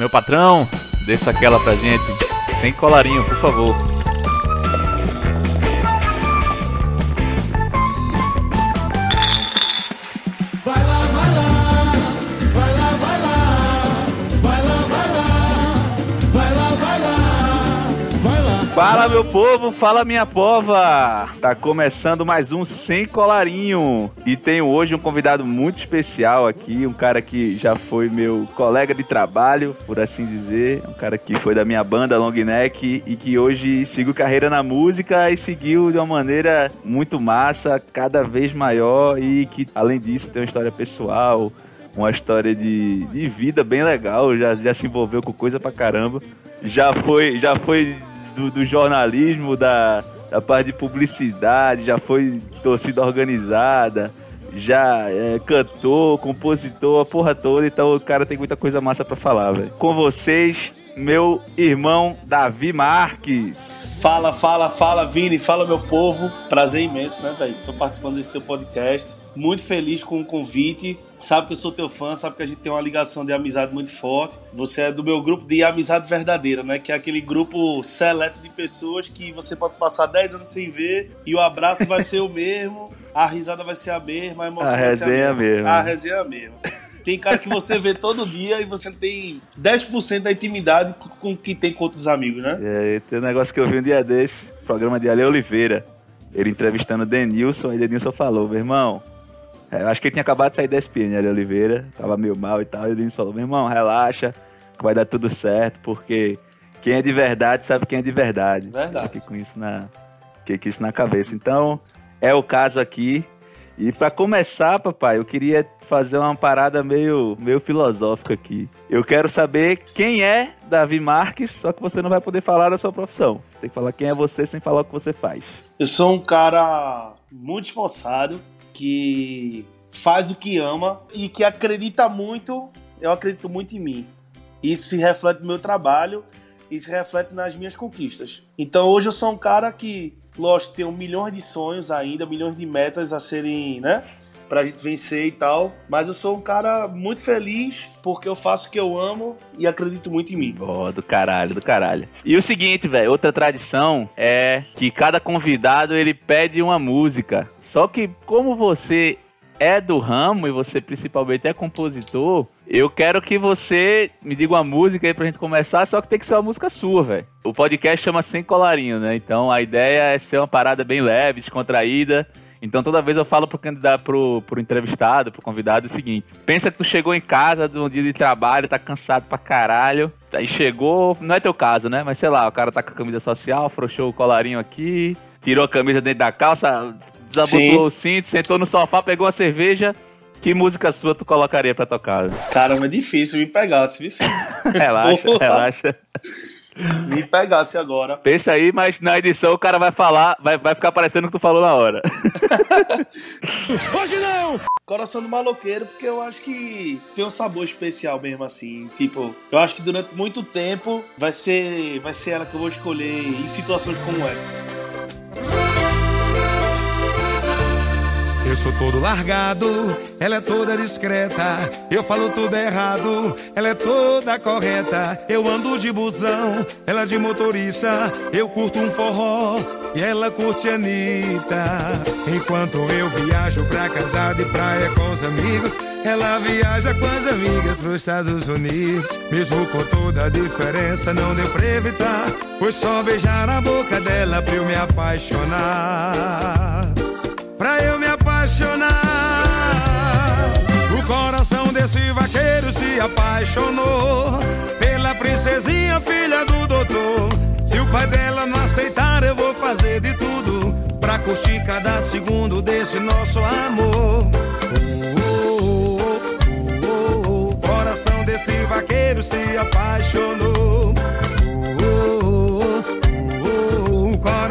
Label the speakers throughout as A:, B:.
A: Meu patrão, desça aquela pra gente. Sem colarinho, por favor. Fala meu povo, fala minha pova! Tá começando mais um Sem Colarinho e tenho hoje um convidado muito especial aqui, um cara que já foi meu colega de trabalho, por assim dizer, um cara que foi da minha banda Long Neck e que hoje seguiu carreira na música e seguiu de uma maneira muito massa, cada vez maior e que além disso tem uma história pessoal, uma história de, de vida bem legal, já, já se envolveu com coisa pra caramba. Já foi, já foi do, do jornalismo, da, da parte de publicidade, já foi torcida organizada, já é, compositor, a porra toda, então o cara tem muita coisa massa para falar, velho. Com vocês, meu irmão Davi Marques.
B: Fala, fala, fala, Vini, fala meu povo. Prazer imenso, né, velho? Tô participando desse teu podcast. Muito feliz com o convite. Sabe que eu sou teu fã, sabe que a gente tem uma ligação de amizade muito forte. Você é do meu grupo de amizade verdadeira, né? Que é aquele grupo seleto de pessoas que você pode passar 10 anos sem ver e o abraço vai ser o mesmo, a risada vai ser a mesma, a emoção
A: A
B: vai ser a
A: resenha
B: mesma.
A: mesmo.
B: A resenha é a mesma. Tem cara que você vê todo dia e você tem 10% da intimidade com que tem com outros amigos, né?
A: É, tem um negócio que eu vi um dia desse, programa de Ale Oliveira. Ele entrevistando o Denilson, aí Denilson falou, meu irmão. é, eu acho que ele tinha acabado de sair da SPN, Ale Oliveira, tava meio mal e tal. E o Denilson falou, meu irmão, relaxa, que vai dar tudo certo, porque quem é de verdade sabe quem é de verdade.
B: Verdade.
A: Fiquei com isso na, fiquei com isso na cabeça. Então, é o caso aqui. E pra começar, papai, eu queria fazer uma parada meio, meio filosófica aqui. Eu quero saber quem é Davi Marques, só que você não vai poder falar da sua profissão. Você tem que falar quem é você sem falar o que você faz.
B: Eu sou um cara muito esforçado, que faz o que ama e que acredita muito, eu acredito muito em mim. Isso se reflete no meu trabalho e se reflete nas minhas conquistas. Então hoje eu sou um cara que, lógico, tenho milhões de sonhos ainda, milhões de metas a serem, né? Pra gente vencer e tal. Mas eu sou um cara muito feliz porque eu faço o que eu amo e acredito muito em mim.
A: Ó, do caralho, do caralho. E o seguinte, velho, outra tradição é que cada convidado ele pede uma música. Só que como você é do ramo e você principalmente é compositor, eu quero que você me diga uma música aí pra gente começar, só que tem que ser uma música sua, velho. O podcast chama Sem Colarinho, né? Então a ideia é ser uma parada bem leve, descontraída. Então toda vez eu falo pro candidato, pro, pro entrevistado, pro convidado o seguinte: pensa que tu chegou em casa de um dia de trabalho, tá cansado pra caralho. Aí chegou, não é teu caso, né? Mas sei lá, o cara tá com a camisa social, afrouxou o colarinho aqui, tirou a camisa dentro da calça, desabotoou
B: Sim.
A: o cinto, sentou no sofá, pegou uma cerveja. Que música sua tu colocaria pra tocar?
B: Caramba, é difícil me pegasse, viu?
A: relaxa,
B: Porra.
A: relaxa.
B: me pegasse agora.
A: Pensa aí, mas na edição o cara vai falar, vai, vai ficar parecendo o que tu falou na hora.
B: Coração do Maloqueiro, porque eu acho que tem um sabor especial mesmo assim. Tipo, eu acho que durante muito tempo vai ser, vai ser ela que eu vou escolher em situações como essa.
C: Eu sou todo largado, ela é toda discreta. Eu falo tudo errado, ela é toda correta. Eu ando de busão, ela de motorista. Eu curto um forró e ela curte Anitta. Enquanto eu viajo pra casa de praia com os amigos, ela viaja com as amigas pros Estados Unidos. Mesmo com toda a diferença, não deu pra evitar. Foi só beijar a boca dela pra eu me apaixonar pra eu me apaixonar. O coração desse vaqueiro se apaixonou pela princesinha, filha do doutor. Se o pai dela não aceitar, eu vou fazer de tudo pra curtir cada segundo desse nosso amor. Oh, oh, oh, oh, oh. O coração desse vaqueiro se apaixonou.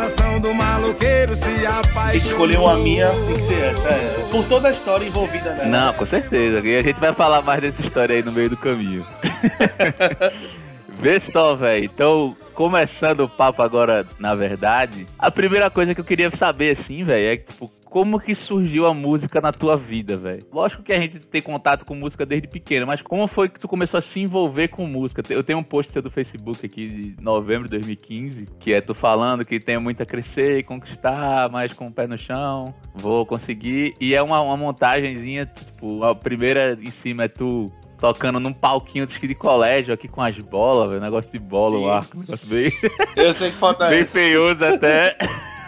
C: O coração do maloqueiro se apaixonou.
B: Que escolher uma minha, tem que ser essa. É. Por toda a história envolvida nela.
A: Não, com certeza. E a gente vai falar mais dessa história aí no meio do caminho. Vê só, velho. Então, começando o papo agora, na verdade, a primeira coisa que eu queria saber, assim, velho, é tipo, como que surgiu a música na tua vida, velho? Lógico que a gente tem contato com música desde pequeno, mas como foi que tu começou a se envolver com música? Eu tenho um post do Facebook aqui de novembro de 2015, que é tu falando que tem muito a crescer e conquistar, mas com o pé no chão, vou conseguir. E é uma, uma montagenzinha, tipo, a primeira em cima é tu tocando num palquinho de colégio aqui com as bolas, velho. Negócio de bola, o arco, negócio bem.
B: Eu sei que falta
A: Bem feioso até.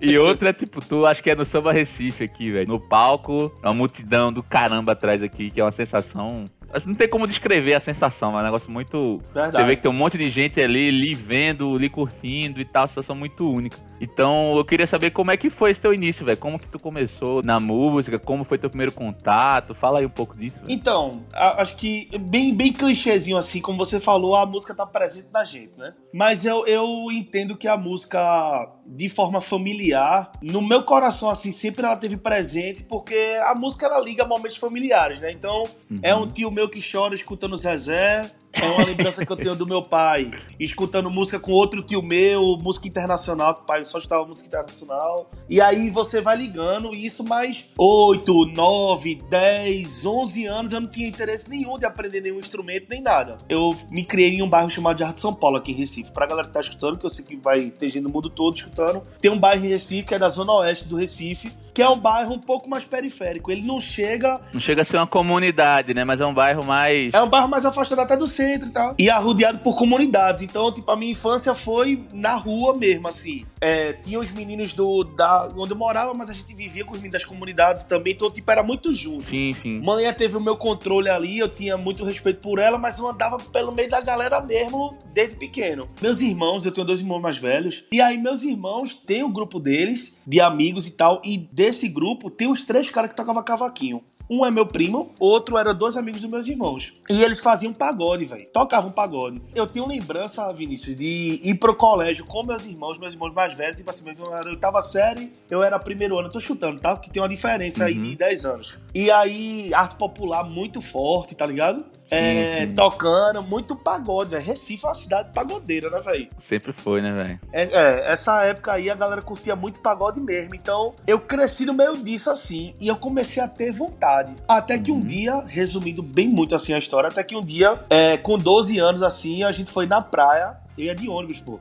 A: e outra, tipo, tu acho que é no Samba Recife aqui, velho. No palco, uma multidão do caramba atrás aqui, que é uma sensação Assim, não tem como descrever a sensação, é um negócio muito. Verdade. Você vê que tem um monte de gente ali, ali vendo, ali curtindo e tal, sensação muito única. Então eu queria saber como é que foi esse teu início, velho. Como que tu começou na música, como foi teu primeiro contato? Fala aí um pouco disso. Véio.
B: Então, acho que bem, bem clichêzinho assim, como você falou, a música tá presente na gente, né? Mas eu, eu entendo que a música, de forma familiar, no meu coração, assim, sempre ela teve presente, porque a música ela liga momentos familiares, né? Então, uhum. é um tio meu meu que chora escutando Zezé, é uma lembrança que eu tenho do meu pai, escutando música com outro tio meu, música internacional, que o pai só escutava música internacional. E aí você vai ligando, e isso mais 8, 9, 10, 11 anos, eu não tinha interesse nenhum de aprender nenhum instrumento, nem nada. Eu me criei em um bairro chamado de Arte São Paulo, aqui em Recife. Pra galera que tá escutando, que eu sei que vai ter gente no mundo todo escutando, tem um bairro em Recife, que é da zona oeste do Recife, que é um bairro um pouco mais periférico. Ele não chega...
A: Não chega a ser uma comunidade, né? Mas é um bairro mais...
B: É um bairro mais afastado até do centro centro e tal. E arrodeado por comunidades. Então, tipo, a minha infância foi na rua mesmo, assim. É, tinha os meninos do da onde eu morava, mas a gente vivia com os meninos das comunidades também. Então, tipo, era muito junto.
A: Sim, sim.
B: Manhã teve o meu controle ali, eu tinha muito respeito por ela, mas eu andava pelo meio da galera mesmo desde pequeno. Meus irmãos, eu tenho dois irmãos mais velhos. E aí, meus irmãos têm o um grupo deles, de amigos e tal. E desse grupo, tem os três caras que tocavam cavaquinho. Um é meu primo, outro era dois amigos dos meus irmãos. E eles faziam pagode, velho. Tocavam pagode. Eu tenho lembrança, Vinícius, de ir pro colégio com meus irmãos, meus irmãos mais velhos, tipo assim, eu era oitava série, eu era primeiro ano. Eu tô chutando, tá? Porque tem uma diferença uhum. aí de 10 anos. E aí, arte popular muito forte, tá ligado? É, tocando, muito pagode, velho. Recife é uma cidade pagodeira, né, velho?
A: Sempre foi, né, velho?
B: É, é, essa época aí a galera curtia muito pagode mesmo. Então, eu cresci no meio disso assim, e eu comecei a ter vontade. Até que um uhum. dia, resumindo bem muito assim a história, até que um dia, é, com 12 anos assim, a gente foi na praia, eu ia de ônibus, pô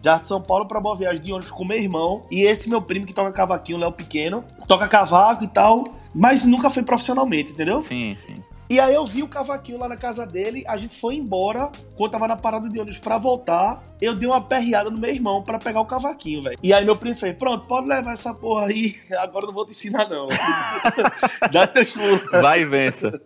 B: de Arte São Paulo para Boa Viagem de ônibus com meu irmão e esse meu primo que toca cavaquinho, Léo Pequeno, toca cavaco e tal, mas nunca foi profissionalmente, entendeu?
A: Sim, sim.
B: E aí eu vi o cavaquinho lá na casa dele, a gente foi embora, quando tava na parada de ônibus pra voltar, eu dei uma perreada no meu irmão para pegar o cavaquinho, velho. E aí meu primo fez, pronto, pode levar essa porra aí, agora eu não vou te ensinar não. Dá teu churro.
A: Vai e vença.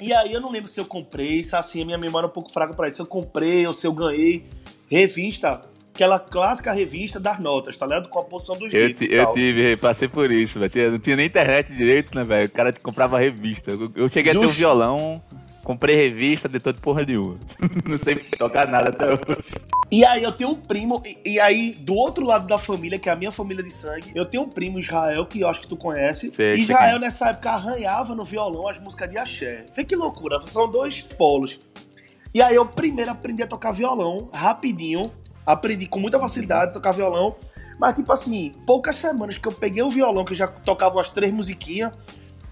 B: e aí eu não lembro se eu comprei, se assim, a minha memória é um pouco fraca para isso, se eu comprei ou se eu ganhei revista aquela clássica revista das notas, tá ligado? Com a posição dos
A: eu, eu tive, passei por isso, velho. Não tinha nem internet direito, né, velho? O cara comprava revista. Eu, eu cheguei Just... a ter um violão, comprei revista, de todo porra nenhuma. não sei tocar nada até hoje.
B: E aí eu tenho um primo, e, e, aí do outro lado da família, que é a minha família de sangue, eu tenho um primo, Israel, que eu acho que tu conhece. Sei, Israel, nessa época, arranhava no violão as músicas de axé. Vê que loucura, são dois polos. E aí eu primeiro aprendi a tocar violão, rapidinho, aprendi com muita facilidade a tocar violão. Mas, tipo assim, poucas semanas que eu peguei o violão, que eu já tocava umas três musiquinhas,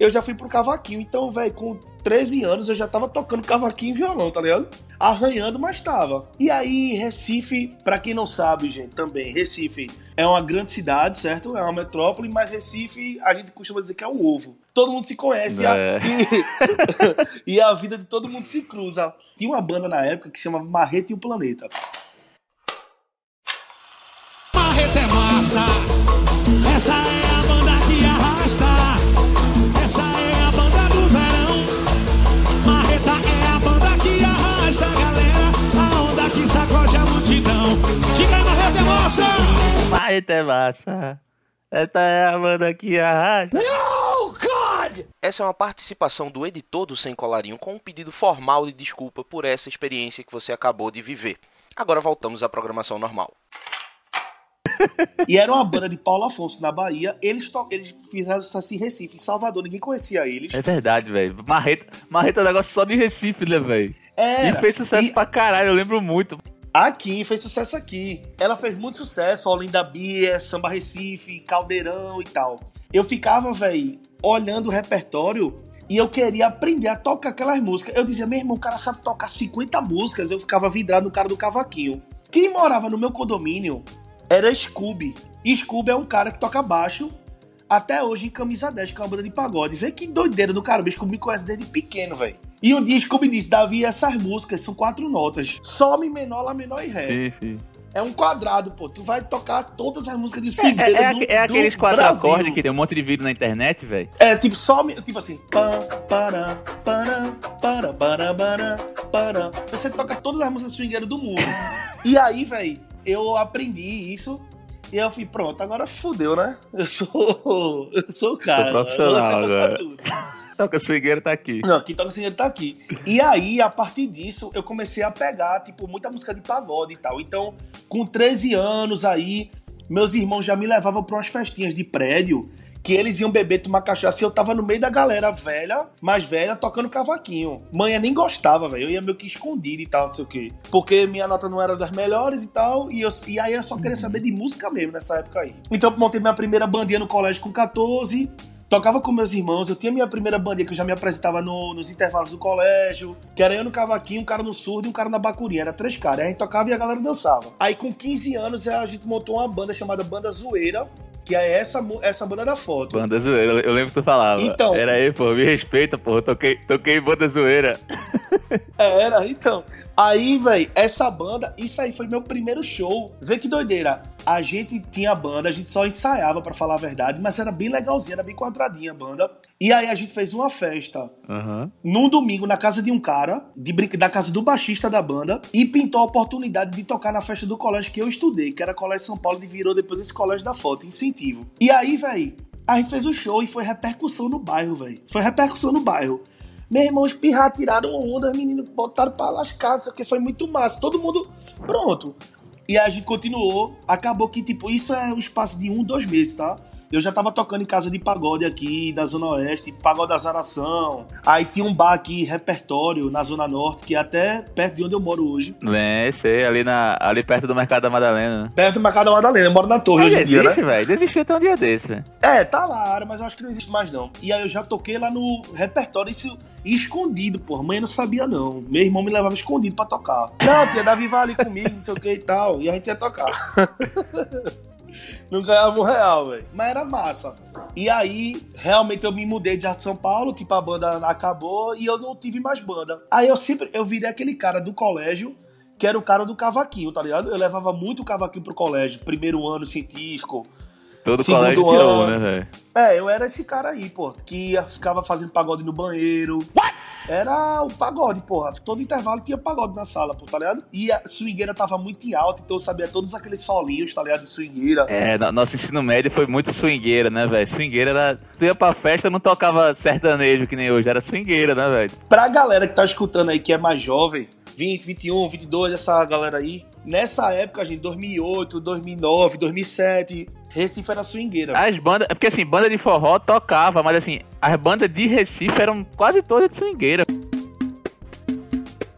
B: eu já fui pro cavaquinho. Então, velho, com 13 anos eu já tava tocando cavaquinho e violão, tá ligado? Arranhando, mas tava. E aí, Recife, para quem não sabe, gente, também, Recife é uma grande cidade, certo? É uma metrópole, mas Recife a gente costuma dizer que é um ovo. Todo mundo se conhece é. e, e a vida de todo mundo se cruza. Tinha uma banda na época que se chamava Marreta e o Planeta.
C: Essa, essa é a banda que arrasta. Diga aí, Marreta é massa.
A: Marreta é massa. Essa é a banda que arrasta.
D: No, God! Essa é uma participação do editor do Sem Colarinho com um pedido formal de desculpa por essa experiência que você acabou de viver. Agora voltamos à programação normal
B: e era uma banda de Paulo Afonso na Bahia. Eles, eles fizeram sucesso em Recife, em Salvador, ninguém conhecia eles.
A: É verdade, velho. Marreta, Marreta é um negócio só de Recife, né, velho? É. E fez sucesso e... pra caralho, eu lembro muito.
B: Aqui, fez sucesso aqui. Ela fez muito sucesso, Olinda Bia, Samba Recife, Caldeirão e tal. Eu ficava, velho, olhando o repertório e eu queria aprender a tocar aquelas músicas. Eu dizia, meu irmão, o cara sabe tocar 50 músicas. Eu ficava vidrado no cara do cavaquinho. Quem morava no meu condomínio era Scooby. Scooby é um cara que toca baixo até hoje em Camisa 10, que é uma banda de pagode. Vê que doideira do cara, o Scooby me conhece desde pequeno, velho. E um dia Scooby disse, Davi, essas músicas são quatro notas. Sol, Mi menor, Lá menor e Ré.
A: Sim, sim.
B: É um quadrado, pô. Tu vai tocar todas as músicas de swingueira
A: É, é,
B: do,
A: é aqueles
B: do
A: quatro
B: Brasil.
A: acordes que tem um monte de vídeo na internet, velho.
B: É, tipo, só... mi- Tipo assim... Pá, para, para, para, para, para, para. Você toca todas as músicas swingueiras do mundo. e aí, velho, eu aprendi isso... E eu fui, pronto, agora fudeu, né? Eu sou. Eu sou o cara.
A: Sou profissional
B: Você toca
A: agora.
B: tudo.
A: Toca swingueira tá aqui.
B: Não, quem toca swingueiro tá aqui. E aí, a partir disso, eu comecei a pegar, tipo, muita música de pagode e tal. Então, com 13 anos aí, meus irmãos já me levavam pra umas festinhas de prédio, que eles iam beber, tomar cachaça, e eu tava no meio da galera velha, mais velha, tocando cavaquinho. Mãe nem gostava, velho. Eu ia meio que escondido e tal, não sei o quê. Porque minha nota não era das melhores e tal, e, eu, e aí eu só queria saber de música mesmo nessa época aí. Então, eu montei minha primeira bandinha no colégio com 14, Tocava com meus irmãos, eu tinha minha primeira bandinha que eu já me apresentava no- nos intervalos do colégio, que era eu no cavaquinho, um cara no surdo e um cara na bacurinha. Era três caras. Aí a gente tocava e a galera dançava. Aí com 15 anos a gente montou uma banda chamada Banda Zoeira, que é essa, essa banda da foto.
A: Banda zoeira, eu- lembro que tu falava.
B: Então.
A: Era aí, pô, me respeita, pô. Toquei, toquei banda zoeira.
B: É, Era, então. Aí, velho, essa banda, isso aí foi meu primeiro show. Vê que doideira. A gente tinha banda, a gente só ensaiava, pra falar a verdade, mas era bem legalzinha, era bem quadradinha a banda. E aí a gente fez uma festa
A: Aham.
B: num domingo na casa de um cara, de brin- da casa do baixista da banda, e pintou a oportunidade de tocar na festa do colégio que eu estudei, que era Colégio São Paulo, e virou depois esse colégio da foto, incentivo. E aí, velho, a gente fez o show e foi repercussão no bairro, velho. Foi repercussão no bairro. Meu irmão, os tiraram onda, os meninos botaram pra lascar, não sei o que, foi muito massa. Todo mundo, pronto. E a gente continuou, acabou que, tipo, isso é um espaço de um, dois meses, tá? Eu já tava tocando em casa de pagode aqui, da Zona Oeste, pagode da Zaração. Aí tinha um bar aqui, repertório, na Zona Norte, que é até perto de onde eu moro hoje.
A: É, sei, ali, na, ali perto do Mercado da Madalena. né?
B: Perto do Mercado da Madalena, eu moro na torre
A: Mas
B: hoje em dia, né?
A: existe, velho. Desistiu até um dia desse, velho.
B: É, tá lá a mas eu acho que não existe mais não. E aí eu já toquei lá no repertório isso, escondido, porra. Mãe não sabia não. Meu irmão me levava escondido pra tocar. Não, tia, Davi vai ali comigo, não sei o que e tal. E a gente ia tocar. Não ganhava um real, velho. Mas era massa. E aí, realmente eu me mudei de Arte São Paulo, tipo, a banda acabou e eu não tive mais banda. Aí eu sempre, eu virei aquele cara do colégio, que era o cara do cavaquinho, tá ligado? Eu levava muito o cavaquinho pro colégio. Primeiro ano científico,
A: Todo
B: Segundo
A: colégio tirou, um,
B: ano.
A: né, velho?
B: é, eu era esse cara aí, pô, que ia- ficava fazendo pagode no banheiro. Era o pagode, porra. Todo intervalo tinha pagode na sala, pô, tá ligado? E a swingueira tava muito em alta, então eu sabia todos aqueles solinhos, tá ligado? De swingueira.
A: É, no- nosso ensino médio foi muito swingueira, né, velho? Swingueira era. Tu ia pra festa, não tocava sertanejo que nem hoje, era swingueira, né, velho?
B: Pra galera que tá escutando aí, que é mais jovem, 20, 21, 22, essa galera aí, nessa época, gente, 2008, 2009, 2007, Recife era swingueira.
A: As bandas. É porque assim, banda de forró tocava, mas assim, as bandas de Recife eram quase todas de swingueira.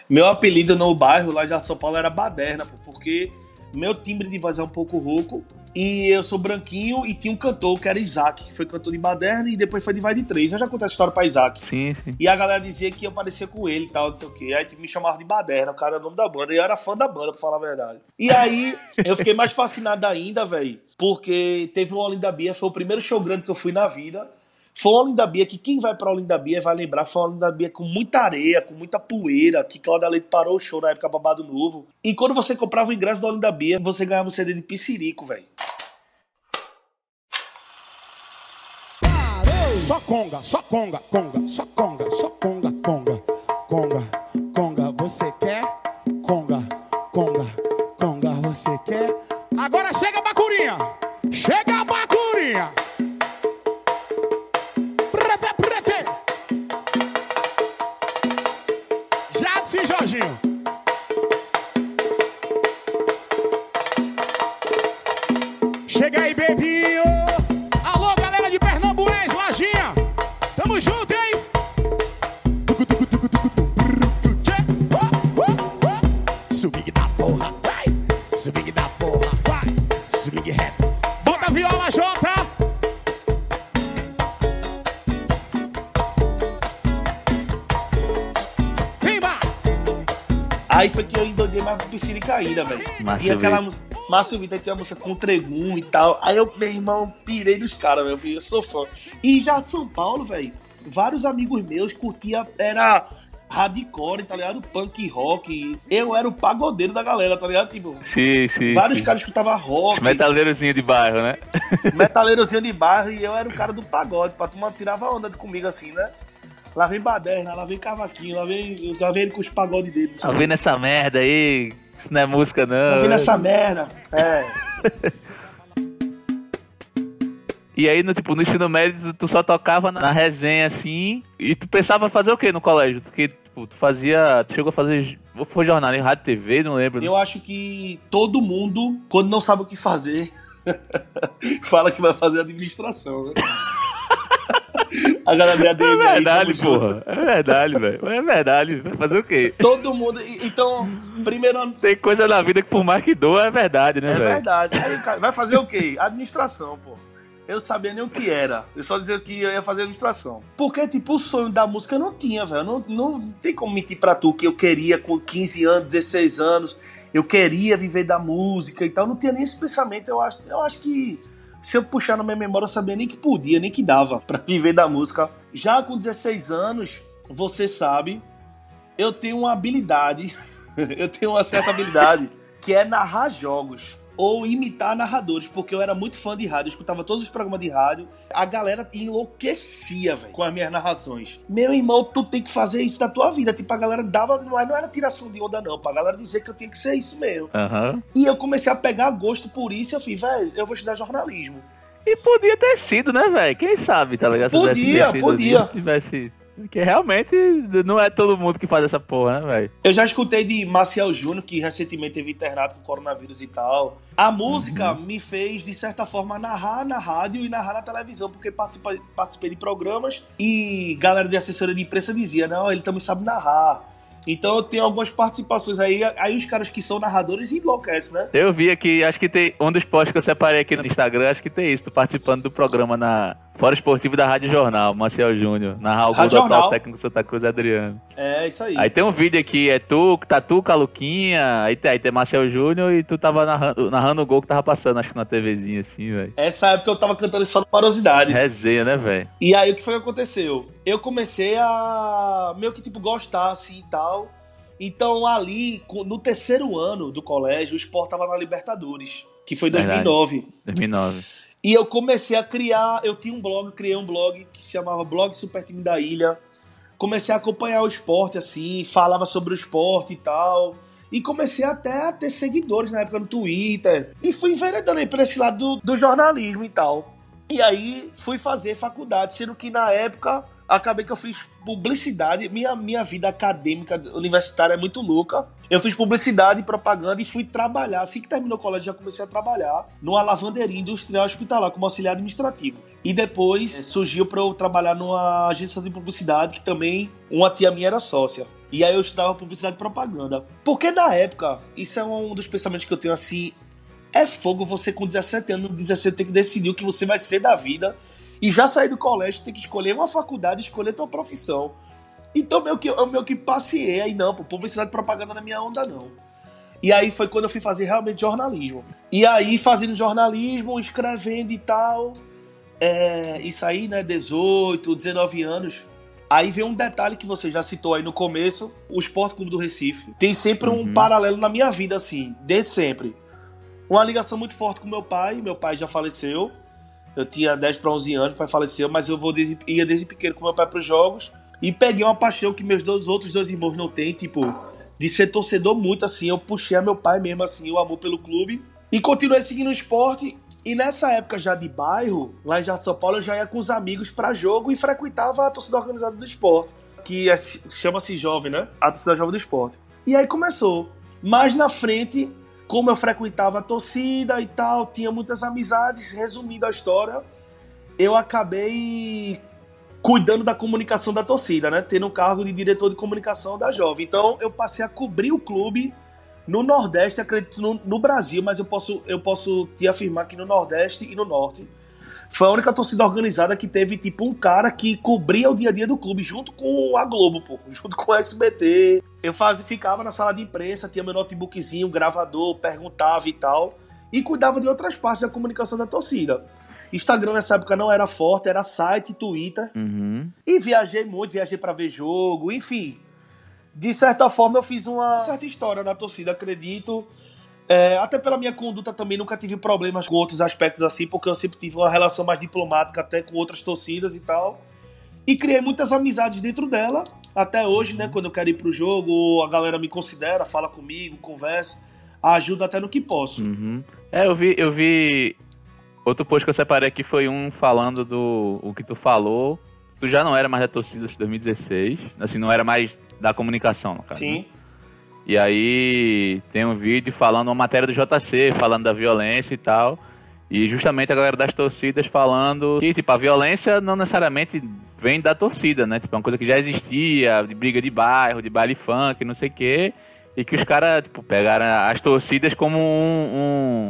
B: Meu apelido no bairro lá de São Paulo era Baderna, porque meu timbre de voz é um pouco rouco e eu sou branquinho e tinha um cantor que era Isaac, que foi cantor de Baderna e depois foi de Vai de Três. Eu já contei essa história pra Isaac.
A: Sim, sim.
B: E a galera dizia que eu parecia com ele e tal, não sei o quê. Aí tipo, me chamava de Baderna, o cara era o nome da banda. E eu era fã da banda, pra falar a verdade. E aí eu fiquei mais fascinado ainda, velho, porque teve o Olinda Bia, foi o primeiro show grande que eu fui na vida. Foi o Olinda Bia que quem vai pra Olinda Bia vai lembrar, foi o Olinda Bia com muita areia, com muita poeira, que Cláudia Leite parou o show na época Babado Novo. E quando você comprava o ingresso do Olinda Bia, você ganhava o CD de Piscirico, velho.
C: Só conga, só conga, conga, só conga, só conga, conga, conga, conga, você quer? Conga, conga, conga, você quer? Agora chega a bacurinha! Chega a bacurinha! Aí
B: foi que eu endoidei mais piscina e caída, velho. Tinha aquela música. Márcio Vitor tinha uma música com Tregum e tal. Aí eu, meu irmão, pirei nos caras, meu filho. Eu sou fã. E já de São Paulo, velho, vários amigos meus curtia. Era hardcore, tá ligado? Punk rock. Eu era o pagodeiro da galera, tá ligado? Tipo,
A: sim, sim.
B: Vários
A: sim.
B: caras escutavam rock.
A: Metaleirozinho de bairro, né?
B: Metaleirozinho de bairro e eu era o cara do pagode. Pra turma tirava onda comigo assim, né? Lá vem baderna, lá vem cavaquinho, lá vem, lá vem ele com os pagodes dele.
A: Tá vendo essa merda aí? Isso não é música, não.
B: Tá vendo essa merda? É.
A: E aí, no, tipo, no ensino médio, tu só tocava na resenha, assim, e tu pensava fazer o quê no colégio? Porque, tipo, tu fazia, tu chegou a fazer, foi jornalismo, rádio, TV, não lembro.
B: Eu acho que todo mundo, quando não sabe o que fazer, fala que vai fazer administração, né?
A: A galera da ADM É verdade, aí, porra. Junto. É verdade, velho. É verdade. Vai fazer o quê?
B: Todo mundo. Então, primeiro ano.
A: Tem coisa na vida que por mais que doa é verdade, né,
B: é
A: velho?
B: É verdade. Aí, vai fazer o quê? Administração, pô eu sabia nem o que era. Eu só dizia que eu ia fazer administração. Porque, tipo, o sonho da música eu não tinha, velho. Não, não tem como mentir pra tu que eu queria com 15 anos, 16 anos, eu queria viver da música e tal. Não tinha nem esse pensamento. Eu acho, eu acho que se eu puxar na minha memória, eu sabia nem que podia, nem que dava para viver da música. Já com 16 anos, você sabe, eu tenho uma habilidade, eu tenho uma certa habilidade, que é narrar jogos ou imitar narradores, porque eu era muito fã de rádio, eu escutava todos os programas de rádio. A galera enlouquecia, velho, com as minhas narrações. Meu irmão, tu tem que fazer isso na tua vida. Tipo, a galera dava, mas não era tiração de onda, não, pra galera dizer que eu tinha que ser isso mesmo.
A: Uhum.
B: E eu comecei a pegar gosto por isso e eu falei, velho, eu vou estudar jornalismo.
A: E podia ter sido, né, velho? Quem sabe, tá ligado?
B: podia, podia.
A: Se tivesse porque realmente não é todo mundo que faz essa porra, né, velho?
B: Eu já escutei de Marcial Júnior, que recentemente teve internado com coronavírus e tal. A música uhum. me fez, de certa forma, narrar na rádio e narrar na televisão, porque participei, participei de programas e galera de assessoria de imprensa dizia: não, ele também sabe narrar. Então tem algumas participações aí, aí os caras que são narradores enlouquecem, né?
A: Eu vi aqui, acho que tem um dos posts que eu separei aqui no Instagram, acho que tem isso, participando do programa na Fora Esportivo da Rádio Jornal, Marcel Júnior, narrar o gol do atual técnico Santa Cruz Adriano.
B: É, isso aí.
A: Aí tem um vídeo aqui, é tu, tá tu, Caluquinha, aí tem, aí tem Marcel Júnior e tu tava narrando, narrando o gol que tava passando, acho que na TVzinha assim, velho.
B: Essa época eu tava cantando só no Parosidade.
A: Resenha, né, velho?
B: E aí o que foi que aconteceu? Eu comecei a meio que tipo gostar assim e tal. Então, ali, no terceiro ano do colégio, o Sport tava na Libertadores, que foi em 2009.
A: Verdade. 2009.
B: E eu comecei a criar, eu tinha um blog, criei um blog que se chamava Blog Super Time da Ilha. Comecei a acompanhar o esporte, assim, falava sobre o esporte e tal. E comecei até a ter seguidores na época no Twitter. E fui enveredando aí pra esse lado do, do jornalismo e tal. E aí fui fazer faculdade, sendo que na época acabei que eu fiz publicidade. Minha, minha vida acadêmica universitária é muito louca. Eu fiz publicidade e propaganda e fui trabalhar. Assim que terminou o colégio, já comecei a trabalhar numa lavanderia industrial hospitalar como auxiliar administrativo. E depois eh, surgiu para eu trabalhar numa agência de publicidade que também uma tia minha era sócia. E aí eu estudava publicidade e propaganda. Porque na época, isso é um dos pensamentos que eu tenho assim. É fogo você com 17 anos, 17 tem que decidir o que você vai ser da vida e já sair do colégio, tem que escolher uma faculdade, escolher tua profissão. Então, meio que, eu meio que passei aí, não, pô, publicidade e propaganda na minha onda, não. E aí foi quando eu fui fazer realmente jornalismo. E aí, fazendo jornalismo, escrevendo e tal, é, isso aí, né, 18, 19 anos. Aí vem um detalhe que você já citou aí no começo, o Esporte Clube do Recife. Tem sempre um uhum. paralelo na minha vida, assim, desde sempre. Uma ligação muito forte com meu pai, meu pai já faleceu, eu tinha 10 para 11 anos, pai faleceu, mas eu desde, ia desde pequeno com meu pai para os jogos. E peguei uma paixão que meus dois, outros dois irmãos não têm, tipo, de ser torcedor muito assim. Eu puxei a meu pai mesmo, assim, o amor pelo clube. E continuei seguindo o esporte. E nessa época já de bairro, lá em Jardim São Paulo, eu já ia com os amigos para jogo e frequentava a torcida organizada do esporte, que é, chama-se Jovem, né? A torcida Jovem do Esporte. E aí começou. Mais na frente, como eu frequentava a torcida e tal, tinha muitas amizades, resumindo a história, eu acabei cuidando da comunicação da torcida, né? Tendo um cargo de diretor de comunicação da Jovem. Então eu passei a cobrir o clube no Nordeste, acredito no, no Brasil, mas eu posso, eu posso te afirmar que no Nordeste e no Norte. Foi a única torcida organizada que teve, tipo, um cara que cobria o dia a dia do clube, junto com a Globo, pô, junto com o SBT. Eu fazia, ficava na sala de imprensa, tinha meu notebookzinho, gravador, perguntava e tal, e cuidava de outras partes da comunicação da torcida. Instagram nessa época não era forte, era site, Twitter.
A: Uhum.
B: E viajei muito, viajei para ver jogo, enfim. De certa forma, eu fiz uma certa história da torcida, acredito. É, até pela minha conduta também nunca tive problemas com outros aspectos assim, porque eu sempre tive uma relação mais diplomática até com outras torcidas e tal. E criei muitas amizades dentro dela, até hoje, né? Quando eu quero ir pro jogo, a galera me considera, fala comigo, conversa, ajuda até no que posso.
A: Uhum. É, eu vi, eu vi. Outro post que eu separei aqui foi um falando do o que tu falou. Tu já não era mais da torcida de 2016, assim, não era mais da comunicação, no caso.
B: Sim.
A: Né? E aí tem um vídeo falando uma matéria do JC, falando da violência e tal. E justamente a galera das torcidas falando que, tipo, a violência não necessariamente vem da torcida, né? Tipo, é uma coisa que já existia, de briga de bairro, de baile funk, não sei o quê. E que os caras, tipo, pegaram as torcidas como um,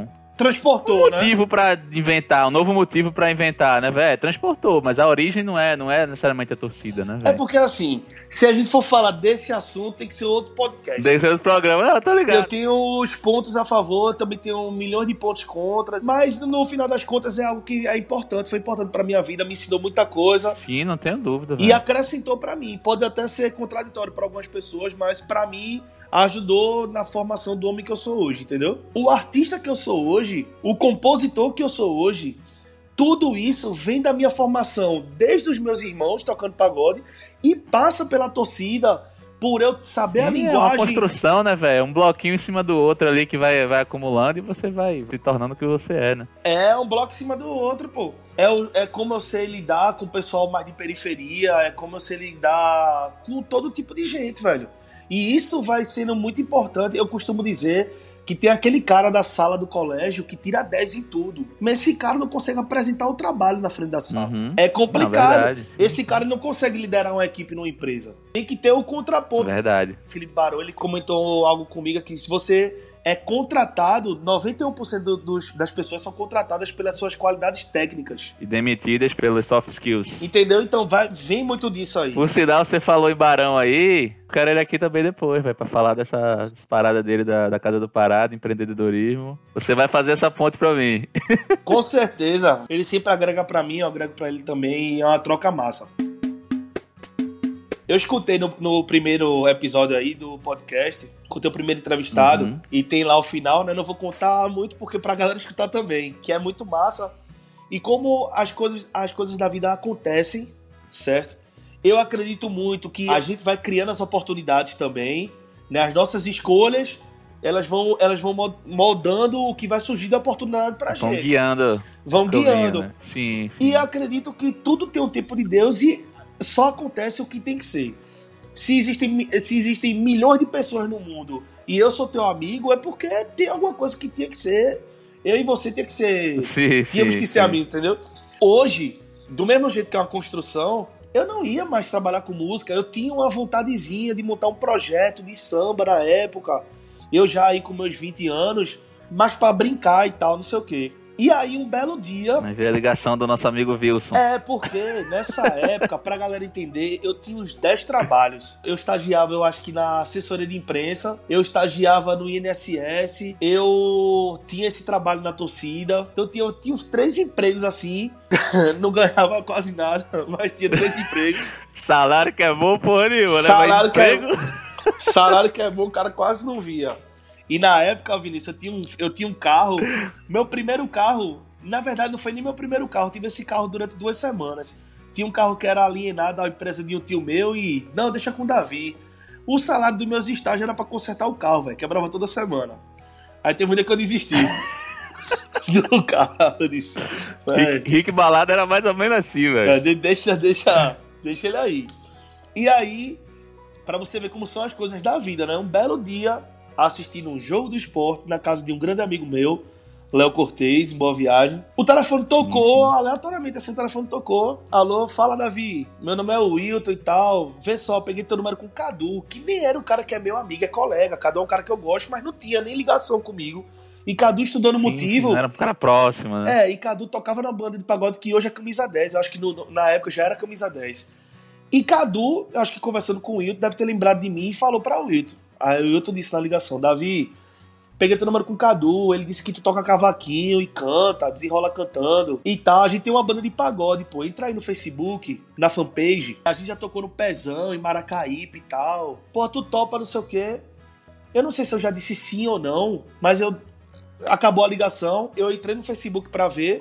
A: um
B: Transportou,
A: um motivo
B: né?
A: para inventar, um novo motivo para inventar, né, velho? Transportou, mas a origem não é, não é necessariamente a torcida, né,
B: É
A: velho?
B: porque assim, se a gente for falar desse assunto, tem que ser outro podcast.
A: Desse outro programa, não, tá
B: Eu
A: ligado.
B: tenho os pontos a favor, também tenho um milhão de pontos contra, mas no final das contas é algo que é importante, foi importante pra minha vida, me ensinou muita coisa
A: Sim, não tenho dúvida,
B: e
A: velho.
B: acrescentou pra mim. Pode até ser contraditório pra algumas pessoas, mas pra mim ajudou na formação do homem que eu sou hoje, entendeu? O artista que eu sou hoje, o compositor que eu sou hoje, tudo isso vem da minha formação, desde os meus irmãos tocando pagode e passa pela torcida por eu saber a
A: Sim, É uma
B: linguagem.
A: construção, né, velho? Um bloquinho em cima do outro ali que vai, vai acumulando e você vai se tornando o que você é, né?
B: É um bloco em cima do outro, pô. É, é como eu sei lidar com o pessoal mais de periferia, é como eu sei lidar com todo tipo de gente, velho. E isso vai sendo muito importante. Eu costumo dizer que tem aquele cara da sala do colégio que tira 10 em tudo. Mas esse cara não consegue apresentar o trabalho na frente da sala.
A: Uhum.
B: É complicado.
A: Não,
B: esse cara não consegue liderar uma equipe numa empresa. Tem que ter o contraponto.
A: Verdade.
B: Felipe Barão, ele comentou algo comigo aqui. Se você é contratado, 91% do- dos, das pessoas são contratadas pelas suas qualidades técnicas.
A: E demitidas pelos soft skills.
B: Entendeu? Então vai, vem muito disso aí.
A: Por sinal, você falou em Barão aí, quero ele aqui também depois, vai pra falar dessa parada dele da, da Casa do Parado, empreendedorismo. Você vai fazer essa ponte pra mim.
B: Com certeza. Ele sempre agrega pra mim, eu agrego pra ele também. É uma troca massa. Eu escutei no, no primeiro episódio aí do podcast, escutei o primeiro entrevistado,
A: Uhum.
B: e tem lá o final, né? Não vou contar muito porque pra galera escutar também, que é muito massa. E como as coisas, as coisas da vida acontecem, certo? Eu acredito muito que a gente vai criando as oportunidades também, né? As nossas escolhas, elas vão, elas vão mo- moldando o que vai surgir da oportunidade pra
A: Vão
B: gente.
A: guiando.
B: Vão
A: o caminho,
B: guiando.
A: né? Sim, sim.
B: E eu acredito que tudo tem um tempo de Deus e só acontece o que tem que ser. Se existem, se existem milhões de pessoas no mundo e eu sou teu amigo, é porque tem alguma coisa que tinha que ser. Eu e você tinha que ser.
A: Sim,
B: Tínhamos
A: sim,
B: que ser
A: sim.
B: amigos, entendeu? Hoje, do mesmo jeito que é uma construção, eu não ia mais trabalhar com música. Eu tinha uma vontadezinha de montar um projeto de samba na época. Eu já aí com meus 20 anos, mas pra brincar e tal, não sei o quê. E aí, um belo dia,
A: Mas veio a ligação do nosso amigo Wilson.
B: é, porque nessa época, pra galera entender, eu tinha uns 10 trabalhos. Eu estagiava, eu acho que na assessoria de imprensa, eu estagiava no INSS, eu tinha esse trabalho na torcida. Então eu tinha, eu tinha uns três empregos assim. Não ganhava quase nada, mas tinha três empregos.
A: Salário que é bom, porra nenhuma, né?
B: Salário que é- Salário que é bom, o cara quase não via. E na época, Vinícius, eu tinha um, eu tinha um carro. Meu primeiro carro, na verdade, não foi nem meu primeiro carro. Eu tive esse carro durante duas semanas. Tinha um carro que era alienado à empresa de um tio meu e. Não, deixa com o Davi. O salário dos meus estágios era pra consertar o carro, velho. Quebrava toda semana. Aí teve um dia que eu desisti. do carro, eu disse. "Véi,
A: Rick, Rick Balada era mais ou menos assim,
B: é,
A: velho.
B: de- deixa, deixa, deixa ele aí. E aí, pra você ver como são as coisas da vida, né? Um belo dia, assistindo um jogo do esporte na casa de um grande amigo meu, Léo Cortez, em Boa Viagem. O telefone tocou, aleatoriamente assim, o telefone tocou. Alô, fala Davi, meu nome é Wilton e tal. Vê só, peguei teu número com o Cadu, que nem era o cara que é meu amigo, é colega. Cadu é um cara que eu gosto, mas não tinha nem ligação comigo. E Cadu estudou no
A: Sim,
B: Motivo.
A: Era um cara próximo, né?
B: É, e Cadu tocava na banda de pagode que hoje é camisa 10. Eu acho que no- na época já era camisa 10. E Cadu, eu acho que conversando com o Wilton, deve ter lembrado de mim e falou pra Wilton. Aí Wilton disse na ligação: Davi, peguei teu número com o Cadu. Ele disse que tu toca cavaquinho e canta, desenrola cantando e tal. A gente tem uma banda de pagode, pô. Entra aí no Facebook, na fanpage. A gente já tocou no Pezão, em Maracaípe e tal. Pô, tu topa, não sei o quê. Eu não sei se eu já disse sim ou não, mas eu acabou a ligação, eu entrei no Facebook pra ver,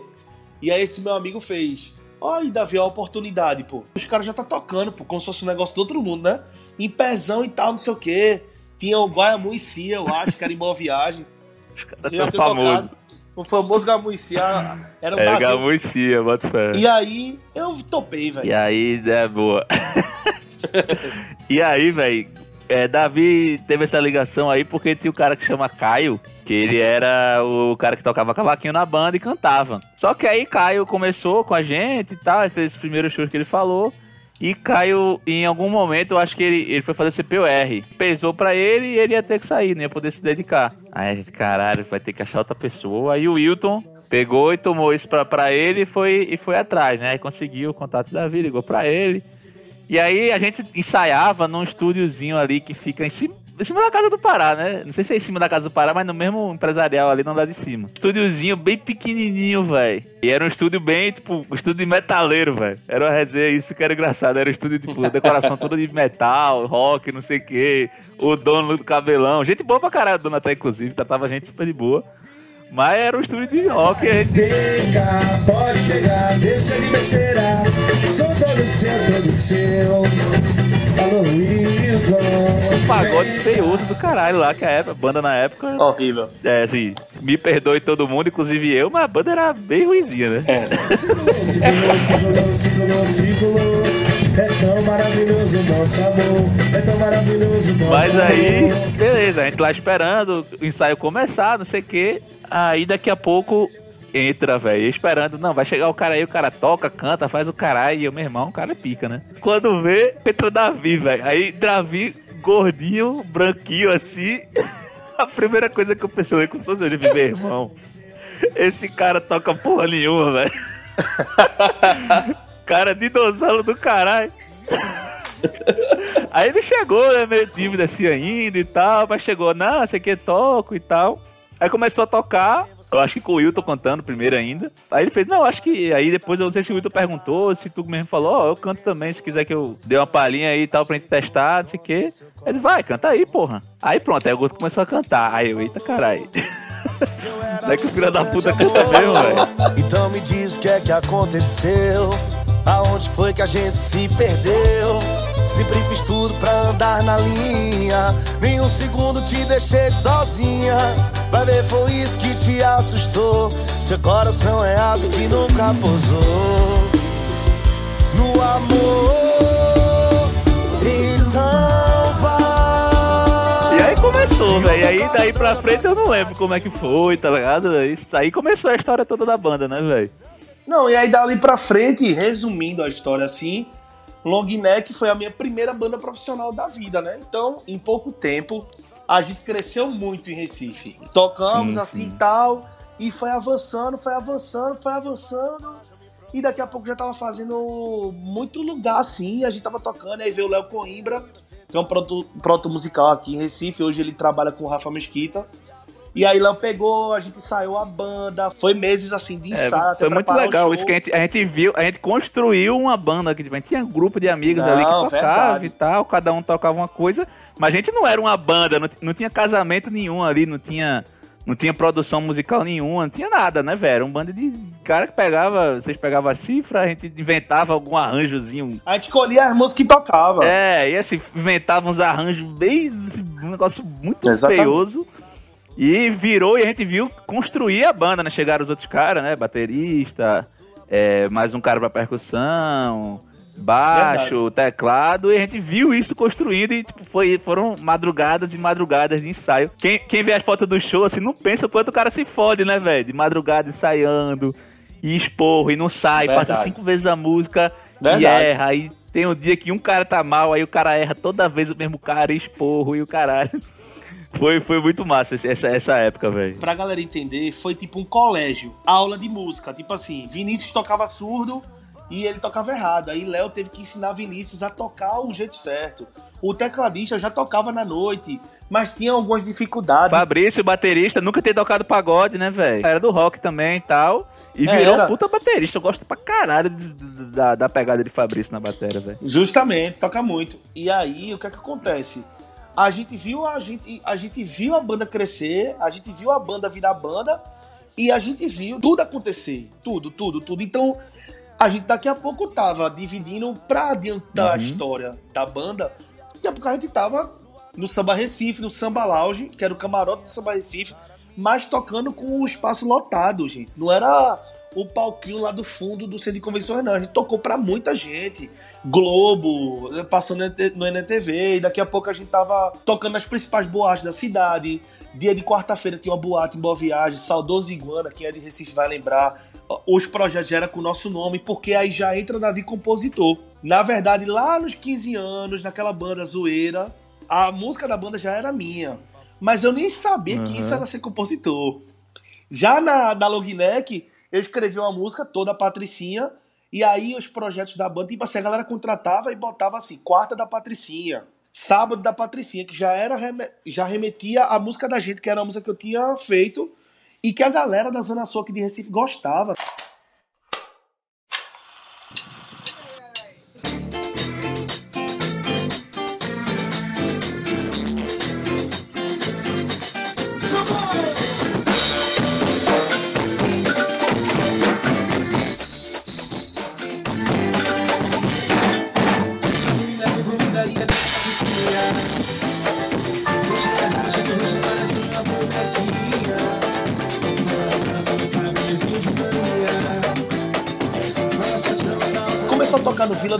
B: e aí esse meu amigo fez. Olha, Davi, a oportunidade, pô. Os caras já tá tocando, pô, como se fosse um negócio do outro mundo, né? Em pezão e tal, não sei o quê. Tinha o Guaiamuicia, eu acho, que era em boa viagem.
A: Os caras tão famosos.
B: O famoso Gamuicia era um
A: É. Gamucia, bota fé.
B: E aí, eu topei, velho.
A: E aí, é boa. e aí, velho, é, Davi teve essa ligação aí porque tinha o cara que chama Caio, que ele era o cara que tocava cavaquinho na banda e cantava. Só que aí Caio começou com a gente e tal, fez os primeiros shows que ele falou. E Caio, em algum momento, eu acho que ele, ele foi fazer CPUR. Pesou pra ele e ele ia ter que sair, não ia poder se dedicar. Aí a gente, caralho, vai ter que achar outra pessoa. Aí o Wilton pegou e tomou isso pra, pra ele e foi, e foi atrás, né? Aí conseguiu o contato da vida, ligou pra ele. E aí a gente ensaiava num estúdiozinho ali que fica em cima, em cima da casa do Pará, né? Não sei se é em cima da casa do Pará, mas no mesmo empresarial ali no lado de cima. Estúdiozinho bem pequenininho, velho. E era um estúdio bem, tipo, um estúdio de metaleiro, velho. Era uma resenha, isso que era engraçado. Era um estúdio, tipo, decoração toda de metal, rock, não sei o quê. O dono do cabelão. Gente boa pra caralho, o dono até, inclusive. Tratava a gente super de boa. Mas era um estúdio de rock a gente
E: Venha, pode chegar, deixa de besteira. Sou todo seu, todo seu.
A: Um pagode feioso do caralho lá, que a época- a banda na época
B: Horrível.
A: É, assim, me perdoe todo mundo, inclusive eu, mas a banda era bem ruimzinha, né?
E: Segurou. É tão maravilhoso o nosso amor. É tão maravilhoso o nosso
A: Mas aí,
E: amor.
A: beleza, a gente lá esperando o ensaio começar, não sei o quê. Aí daqui a pouco entra, velho, esperando. Não, vai chegar o cara aí, o cara toca, canta, faz o caralho. E eu, meu irmão, o cara é pica, né? Quando vê, entra Davi, velho. Aí Davi, gordinho, branquinho assim. A primeira coisa que eu pensei, como se fosse ele, meu irmão. Esse cara toca porra nenhuma, velho. cara dinossauro do caralho. Aí ele chegou, né, meio tímido assim ainda e tal, mas chegou, não, sei que toco e tal. Aí começou a tocar, eu acho que com o Wilton cantando primeiro ainda. Aí ele fez, não, acho que. Aí depois eu não sei se o Wilton perguntou, se tu mesmo falou, ó, eu canto também, se quiser que eu dê uma palhinha aí e tal pra gente testar, não sei o quê. Ele vai, canta aí, porra. Aí pronto, aí o Guto começou a cantar. Aí eu, eita caralho. Não é que o filho da puta canta mesmo, velho.
F: Então me diz o que é que aconteceu. Aonde foi que a gente se perdeu? Sempre fiz tudo pra andar na linha. Nenhum segundo te deixei sozinha. Vai ver, foi isso que te assustou. Seu coração é ave que nunca pousou. No amor, então vai.
A: E aí começou, velho. E aí daí pra frente eu não lembro como é que foi, tá ligado? Isso aí começou a história toda da banda, né, velho?
B: Não, e aí dali pra frente, resumindo a história assim, Long Neck foi a minha primeira banda profissional da vida, né? Então, em pouco tempo, a gente cresceu muito em Recife. Tocamos
A: Sim,
B: assim e
A: sim.
B: tal, e foi avançando, foi avançando, foi avançando. E daqui a pouco já tava fazendo muito lugar assim, a gente tava tocando, aí veio o Léo Coimbra, que é um proto, proto musical aqui em Recife, hoje ele trabalha com o Rafa Mesquita. E aí Léo pegou, a gente ensaiou a banda, foi meses assim de
A: É,
B: ensaio. até
A: foi muito legal isso que a gente, a gente viu, a gente construiu uma banda aqui, tipo, a gente tinha um grupo de amigos
B: Não,
A: ali que tocava
B: verdade.
A: e tal, cada um tocava uma coisa, mas a gente não era uma banda, não, não tinha casamento nenhum ali, não tinha, não tinha produção musical nenhuma, não tinha nada, né, velho? Era um bando de cara que pegava, vocês pegavam a cifra, a gente inventava algum arranjozinho.
B: A gente escolhia as músicas que tocava.
A: É, e assim, inventava uns arranjos bem, assim, um negócio muito
B: Exatamente.
A: feioso. E virou e a gente viu construir a banda, né? Chegaram os outros caras, né? Baterista, é, mais um cara pra percussão, baixo, teclado, e a gente viu isso construindo e tipo, foi, foram madrugadas e madrugadas de ensaio. Quem, quem vê as fotos do show, assim, não pensa o quanto o cara se fode, né, velho? De madrugada ensaiando, e esporro, e não sai,
B: Verdade.
A: passa cinco vezes a música e
B: Verdade.
A: erra, aí tem um dia que um cara tá mal, aí o cara erra toda vez o mesmo cara, e esporro e o caralho. Foi, foi muito massa essa, essa época, velho.
B: Pra galera entender, foi tipo um colégio, aula de música. Tipo assim, Vinícius tocava surdo e ele tocava errado. Aí Léo teve que ensinar Vinícius a tocar o jeito certo. O tecladista já tocava na noite, mas tinha algumas dificuldades.
A: Fabrício, baterista, nunca tinha tocado pagode, né, velho? Era do rock também e tal. E
B: É,
A: virou
B: era.
A: um puta baterista. Eu gosto pra caralho da, da pegada de Fabrício na bateria, velho.
B: Justamente, toca muito. E aí, o que é que acontece? A gente viu a gente, a gente viu a banda crescer, a gente viu a banda virar banda e a gente viu tudo acontecer, tudo, tudo, tudo. Então, a gente daqui a pouco tava dividindo pra adiantar a história da banda. Daqui a pouco a gente tava no Samba Recife, no Samba Lounge, que era o camarote do Samba Recife, mas tocando com o espaço lotado, gente. Não era o palquinho lá do fundo do centro de convenções, não. A gente tocou pra muita gente. Globo, passando no NTV, e daqui a pouco a gente tava tocando nas principais boates da cidade. Dia de quarta-feira tinha uma boate em Boa Viagem, Saudoso Iguana, quem é de Recife vai lembrar. Os projetos já eram com o nosso nome, porque aí já entra Davi compositor. Na verdade, lá nos 15 anos, naquela banda zoeira, a música da banda já era minha. Mas eu nem sabia que isso era ser compositor. Já na, na Logneck, eu escrevi uma música toda a Patricinha, e aí os projetos da banda, tipo assim, a galera contratava e botava assim, quarta da Patricinha, sábado da Patricinha, que já era já remetia à música da gente, que era a música que eu tinha feito, e que a galera da Zona Sul aqui de Recife gostava.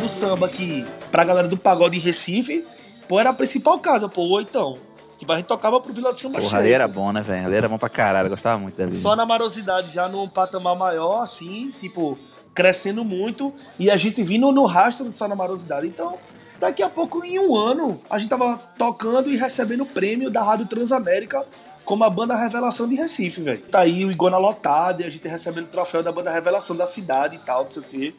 B: Do Samba, que pra galera do pagode em Recife, pô, era a principal casa, pô, ou então. Tipo, a gente tocava pro Vila do Samba
A: Porra,
B: cheio.
A: ali era bom, né, velho? Ali era bom pra caralho. Gostava muito dali.
B: Só na marosidade, já num patamar maior, assim, tipo, crescendo muito, e a gente vindo no rastro de só na marosidade. Então, daqui a pouco, em um ano, a gente tava tocando e recebendo o prêmio da Rádio Transamérica como a banda Revelação de Recife, velho. Tá aí o Igona lotado e a gente recebendo o troféu da banda Revelação da cidade e tal, não sei o quê.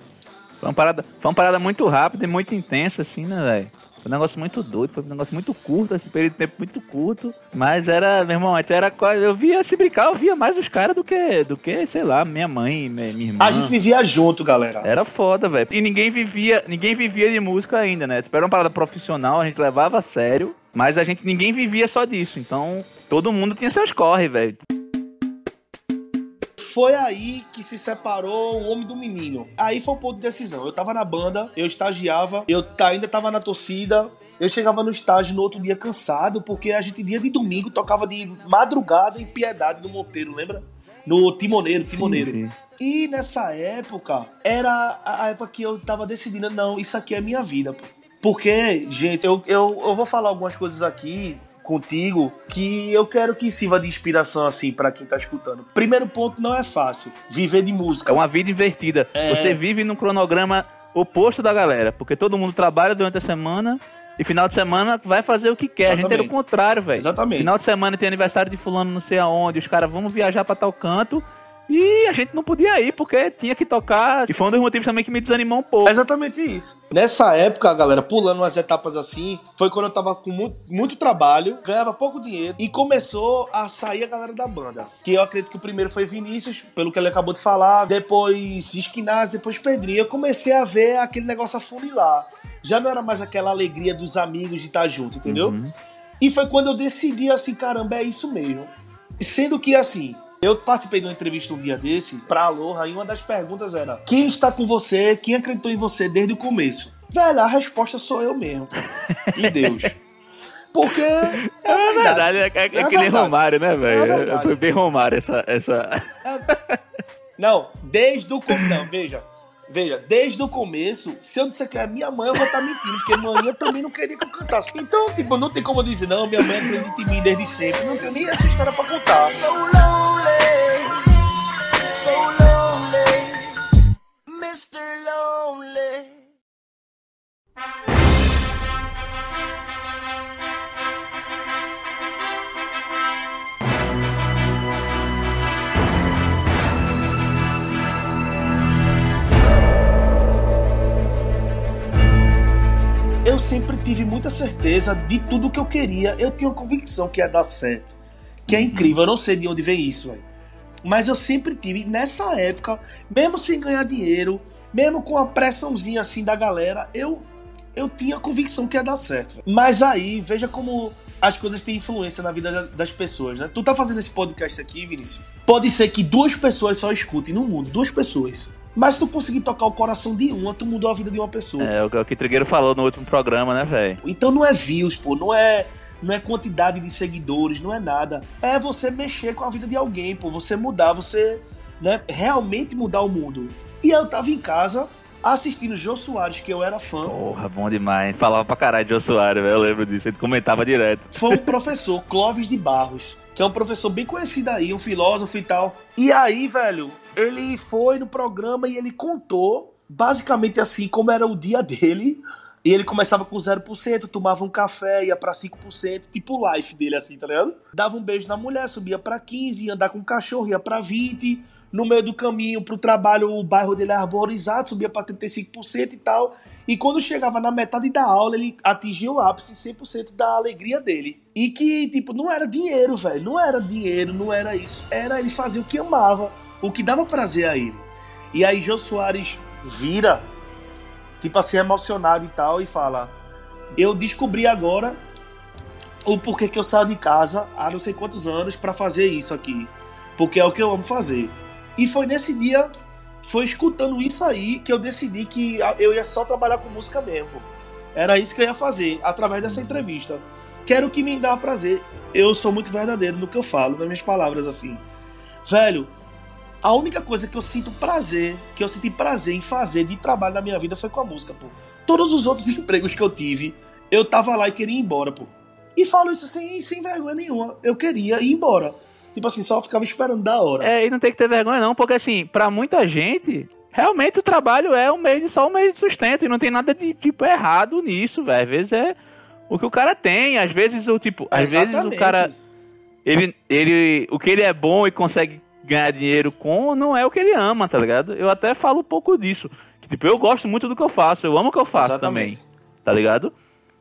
A: Foi uma parada, foi uma parada muito rápida e muito intensa, assim, né, velho? Foi um negócio muito doido, foi um negócio muito curto, esse período de tempo muito curto. Mas era, meu irmão, até era quase. Eu via se brincar, eu via mais os caras do que, do que, sei lá, minha mãe, minha, minha irmã.
B: A gente vivia junto, galera.
A: Era foda, velho. E ninguém vivia, ninguém vivia de música ainda, né? Tipo, era uma parada profissional, a gente levava a sério, mas a gente ninguém vivia só disso. Então, todo mundo tinha seus corre, velho.
B: Foi aí que se separou o homem do menino. Aí foi o ponto de decisão. Eu tava na banda, eu estagiava, eu ainda tava na torcida. Eu chegava no estágio no outro dia cansado, porque a gente, dia de domingo, tocava de madrugada em Piedade do Monteiro, lembra? No Timoneiro, Timoneiro.
A: Sim, sim.
B: E nessa época, era a a época que eu tava decidindo, não, isso aqui é minha vida. pô. Porque, gente, eu, eu, eu vou falar algumas coisas aqui contigo que eu quero que sirva de inspiração, assim, pra quem tá escutando. Primeiro ponto, não é fácil. Viver de música.
A: É uma vida invertida.
B: É.
A: Você vive num cronograma oposto da galera, porque todo mundo trabalha durante a semana e final de semana vai fazer o que quer. A gente era o
B: Exatamente.
A: contrário, velho.
B: Exatamente.
A: Final de semana tem aniversário de fulano não sei aonde, os caras vamos viajar pra tal canto. E a gente não podia ir, porque tinha que tocar. E foi um dos motivos também que me desanimou um pouco.
B: É exatamente isso. Nessa época, galera, pulando umas etapas assim, foi quando eu tava com muito, muito trabalho, ganhava pouco dinheiro e começou a sair a galera da banda. Que eu acredito que o primeiro foi Vinícius, pelo que ele acabou de falar, depois Esquinaz, depois Pedrinho. Eu comecei a ver aquele negócio afunilar. Já não era mais aquela alegria dos amigos de estar junto, entendeu? E foi quando eu decidi assim, caramba, é isso mesmo. Sendo que assim, eu participei de uma entrevista um dia desse pra Aloha e uma das perguntas era: Quem está com você? Quem acreditou em você desde o começo? Velho, a resposta sou eu mesmo. E Deus. Porque é,
A: É verdade, é, é- é
B: É
A: que nem. Romário, né,
B: É
A: velho?
B: verdade.
A: Foi bem Romário essa. essa...
B: Não, desde o começo. Não, veja. Veja, desde o começo, se eu disser que é minha mãe, eu vou estar mentindo, porque manhã também não queria que eu cantasse. Então, tipo, não tem como eu dizer, não, minha mãe acredita em mim desde sempre. Não tenho nem essa história pra contar.
G: so lonely, so lonely, Mr. Lonely.
B: Tive muita certeza de tudo que eu queria. Eu tinha uma convicção que ia dar certo. Que é incrível, eu não sei de onde vem isso, velho. Mas eu sempre tive, nessa época, mesmo sem ganhar dinheiro, mesmo com a pressãozinha assim da galera, eu, eu tinha convicção que ia dar certo. velho. Mas aí, veja como as coisas têm influência na vida da- das pessoas, né? Tu tá fazendo esse podcast aqui, Vinícius? Pode ser que duas pessoas só escutem no mundo, duas pessoas. Mas se tu conseguir tocar o coração de uma, tu mudou a vida de uma pessoa.
A: É o que o Trigueiro falou no último programa, né, velho?
B: Então não é views, pô, não é não é quantidade de seguidores, não é nada. É você mexer com a vida de alguém, pô, você mudar, você, né, realmente mudar o mundo. E eu tava em casa assistindo Jô Soares, que eu era fã.
A: Porra, bom demais. Falava pra caralho de Jô Soares, velho. Eu lembro disso. Ele comentava direto.
B: Foi um professor, Clóvis de Barros, que é um professor bem conhecido aí, um filósofo e tal. E aí, velho, ele foi no programa e ele contou basicamente assim como era o dia dele. E ele começava com 0%, tomava um café, ia pra 5%, tipo o life dele assim, tá ligado? Dava um beijo na mulher, subia pra 15, ia andar com o cachorro, ia pra 20. No meio do caminho pro trabalho, o bairro dele era arborizado, subia pra 35% e tal. E quando chegava na metade da aula, ele atingia o ápice 100% da alegria dele. E que, tipo, não era dinheiro, velho. Não era dinheiro, não era isso. Era ele fazer o que amava, o que dava prazer a ele. E aí Jô Soares vira, tipo assim, emocionado e tal, e fala: Eu descobri agora o porquê que eu saio de casa há não sei quantos anos pra fazer isso aqui. Porque é o que eu amo fazer. E foi nesse dia, foi escutando isso aí, que eu decidi que eu ia só trabalhar com música mesmo. Era isso que eu ia fazer, através dessa entrevista. Quero que me dá prazer. Eu sou muito verdadeiro no que eu falo, nas minhas palavras assim. Velho, a única coisa que eu sinto prazer, que eu senti prazer em fazer de trabalho na minha vida foi com a música, pô. Todos os outros empregos que eu tive, eu tava lá e queria ir embora, pô. E falo isso sem, sem vergonha nenhuma. Eu queria ir embora. Tipo assim, só ficava esperando da hora.
A: É, e não tem que ter vergonha, não, porque assim, pra muita gente, realmente o trabalho é um meio de, só um meio de sustento. E não tem nada de tipo errado nisso, velho. Às vezes é o que o cara tem. Às vezes o tipo. Às vezes o
B: Exatamente.
A: cara. Ele, ele. O que ele é bom e consegue ganhar dinheiro com não é o que ele ama, tá ligado? Eu até falo um pouco disso. Que, tipo, eu gosto muito do que eu faço, eu amo o que eu faço
B: Exatamente.
A: também. Tá ligado?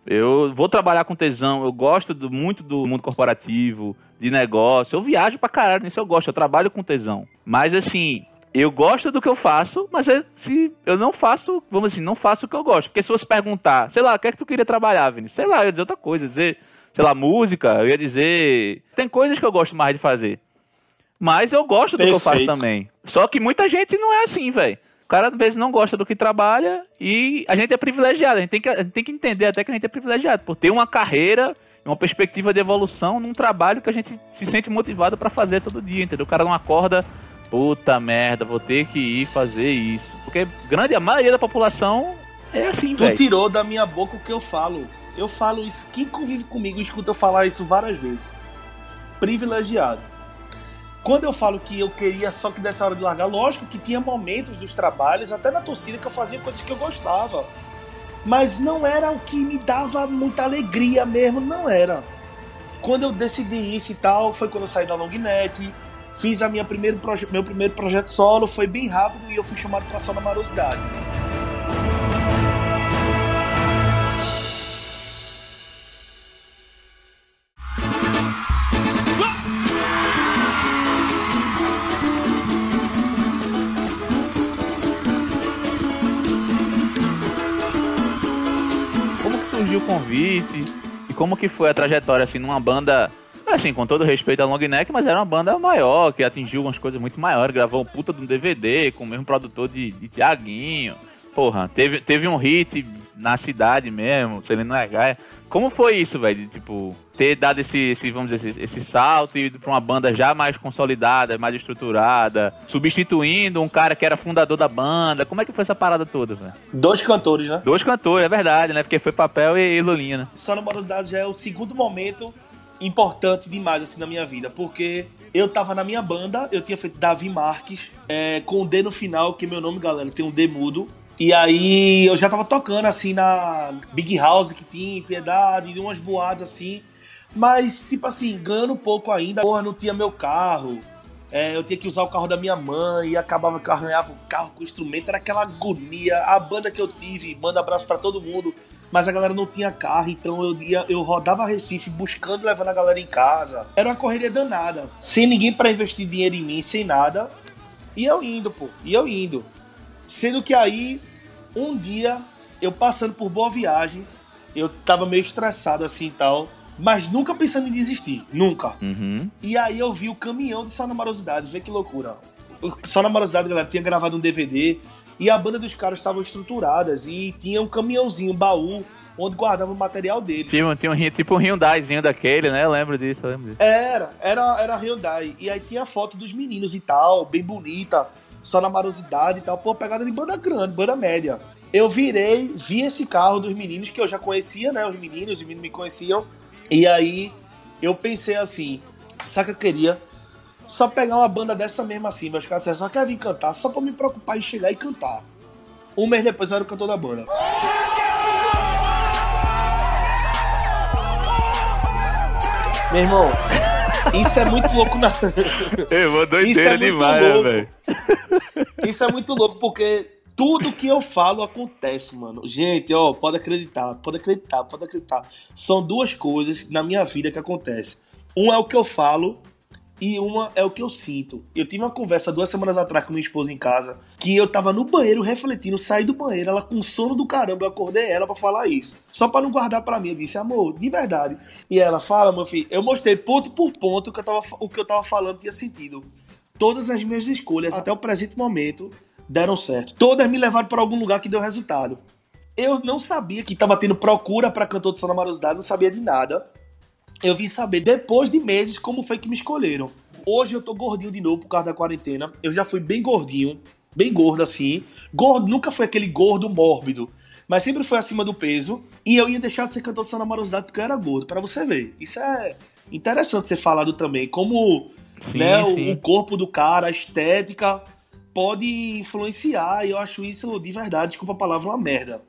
A: Eu vou trabalhar com tesão, eu gosto do- muito do mundo corporativo, de negócio. Eu viajo pra caralho nisso, eu gosto, eu trabalho com tesão. Mas assim, eu gosto do que eu faço, mas é- se eu não faço, vamos assim, não faço o que eu gosto. Porque se você perguntar, sei lá, o que é que tu queria trabalhar, Vini? Sei lá, eu ia dizer outra coisa, dizer, sei lá, música, eu ia dizer. Tem coisas que eu gosto mais de fazer. Mas eu gosto do que eu faço
B: Perfeito.
A: também. Só que muita gente não é assim, velho. O cara às vezes não gosta do que trabalha e a gente é privilegiado. A gente tem que, a gente tem que entender até que a gente é privilegiado por ter uma carreira, uma perspectiva de evolução num trabalho que a gente se sente motivado pra fazer todo dia, entendeu? O cara não acorda, puta merda, vou ter que ir fazer isso. Porque grande a maioria da população é assim,
B: Tu
A: velho.
B: tirou da minha boca o que eu falo. Eu falo isso. Quem convive comigo escuta eu falar isso várias vezes. Privilegiado. Quando eu falo que eu queria só que dessa hora de largar, lógico que tinha momentos dos trabalhos, até na torcida, que eu fazia coisas que eu gostava. Mas não era o que me dava muita alegria mesmo, não era. Quando eu decidi isso e tal, foi quando eu saí da long neck, fiz a minha primeiro meu primeiro projeto solo, foi bem rápido e eu fui chamado pra Só na Marosidade.
A: Surgiu o convite e como que foi a trajetória assim numa banda assim com todo respeito à Long Neck mas era uma banda maior que atingiu umas coisas muito maiores gravou um puta de um DVD com o mesmo produtor de, de Tiaguinho porra teve, teve um hit na cidade mesmo Celino Gaia como foi isso velho de, tipo ter dado esse, esse vamos dizer esse, esse salto e ido pra uma banda já mais consolidada mais estruturada substituindo um cara que era fundador da banda como é que foi essa parada toda velho
B: Dois cantores, né?
A: Dois cantores, é verdade, né? Porque foi Papel e, e Lulinha, né?
B: Só na Marosidade já é o segundo momento importante demais assim na minha vida, porque eu tava na minha banda, eu tinha feito Davi Marques, é, com o D no final, que meu nome, galera, tem um D mudo. E aí eu já tava tocando assim na Big House que tinha em Piedade, em umas boadas assim. Mas, tipo assim, ganhando pouco ainda, porra, não tinha meu carro. É, eu tinha que usar o carro da minha mãe e acabava que eu arranhava o carro com o instrumento, era aquela agonia. A banda que eu tive, manda abraço pra todo mundo, mas a galera não tinha carro, então eu ia, eu rodava Recife buscando levando a galera em casa. Era uma correria danada, sem ninguém pra investir dinheiro em mim, sem nada. E eu indo, pô, e eu indo. Sendo que aí, um dia, eu passando por Boa Viagem, eu tava meio estressado assim e tal, mas nunca pensando em desistir, nunca.
A: Uhum.
B: E aí eu vi o caminhão de Só Namorosidade, vê que loucura. Só Namorosidade, galera, tinha gravado um DVD e a banda dos caras estavam estruturadas e tinha um caminhãozinho, um baú, onde guardava o material deles.
A: Tinha, tinha um, tipo um Hyundaizinho daquele, né? Eu lembro disso, eu lembro disso.
B: Era, era, era Hyundai. E aí tinha foto dos meninos e tal, bem bonita, só na marosidade e tal. Pô, pegada de banda grande, banda média. Eu virei, vi esse carro dos meninos que eu já conhecia, né? Os meninos, os meninos me conheciam. E aí eu pensei assim, sabe o que eu queria? Só pegar uma banda dessa mesmo assim, meus caras disseram, só quer vir cantar, só pra me preocupar em chegar e cantar. Um mês depois eu era o cantor da banda. Meu irmão, isso é muito louco na.
A: Eu vou
B: Isso
A: doideira
B: é muito
A: demais, né, velho?
B: Isso é muito louco, porque tudo que eu falo acontece, mano. Gente, ó, pode acreditar, pode acreditar, pode acreditar. São duas coisas na minha vida que acontecem. Um é o que eu falo e uma é o que eu sinto. Eu tive uma conversa duas semanas atrás com minha esposa em casa, que eu tava no banheiro refletindo, saí do banheiro, ela com sono do caramba, eu acordei ela pra falar isso. Só pra não guardar pra mim, eu disse, amor, de verdade. E ela, fala, meu filho, eu mostrei ponto por ponto o que eu tava, o que eu tava falando tinha sentido. Todas as minhas escolhas, até o presente momento, deram certo. Todas me levaram para algum lugar que deu resultado. Eu não sabia que tava tendo procura para cantor de Sona Marosidade, não sabia de nada. Eu vim saber depois de meses como foi que me escolheram. Hoje eu tô gordinho de novo por causa da quarentena. Eu já fui bem gordinho, bem gordo assim. Gordo nunca foi aquele gordo mórbido, mas sempre foi acima do peso. E eu ia deixar de ser cantor de Sona Marosidade porque eu era gordo, para você ver. Isso é interessante ser falado também, como
A: Sim,
B: né, o-
A: sim.
B: o corpo do cara, a estética pode influenciar, e eu acho isso de verdade, desculpa a palavra, uma merda.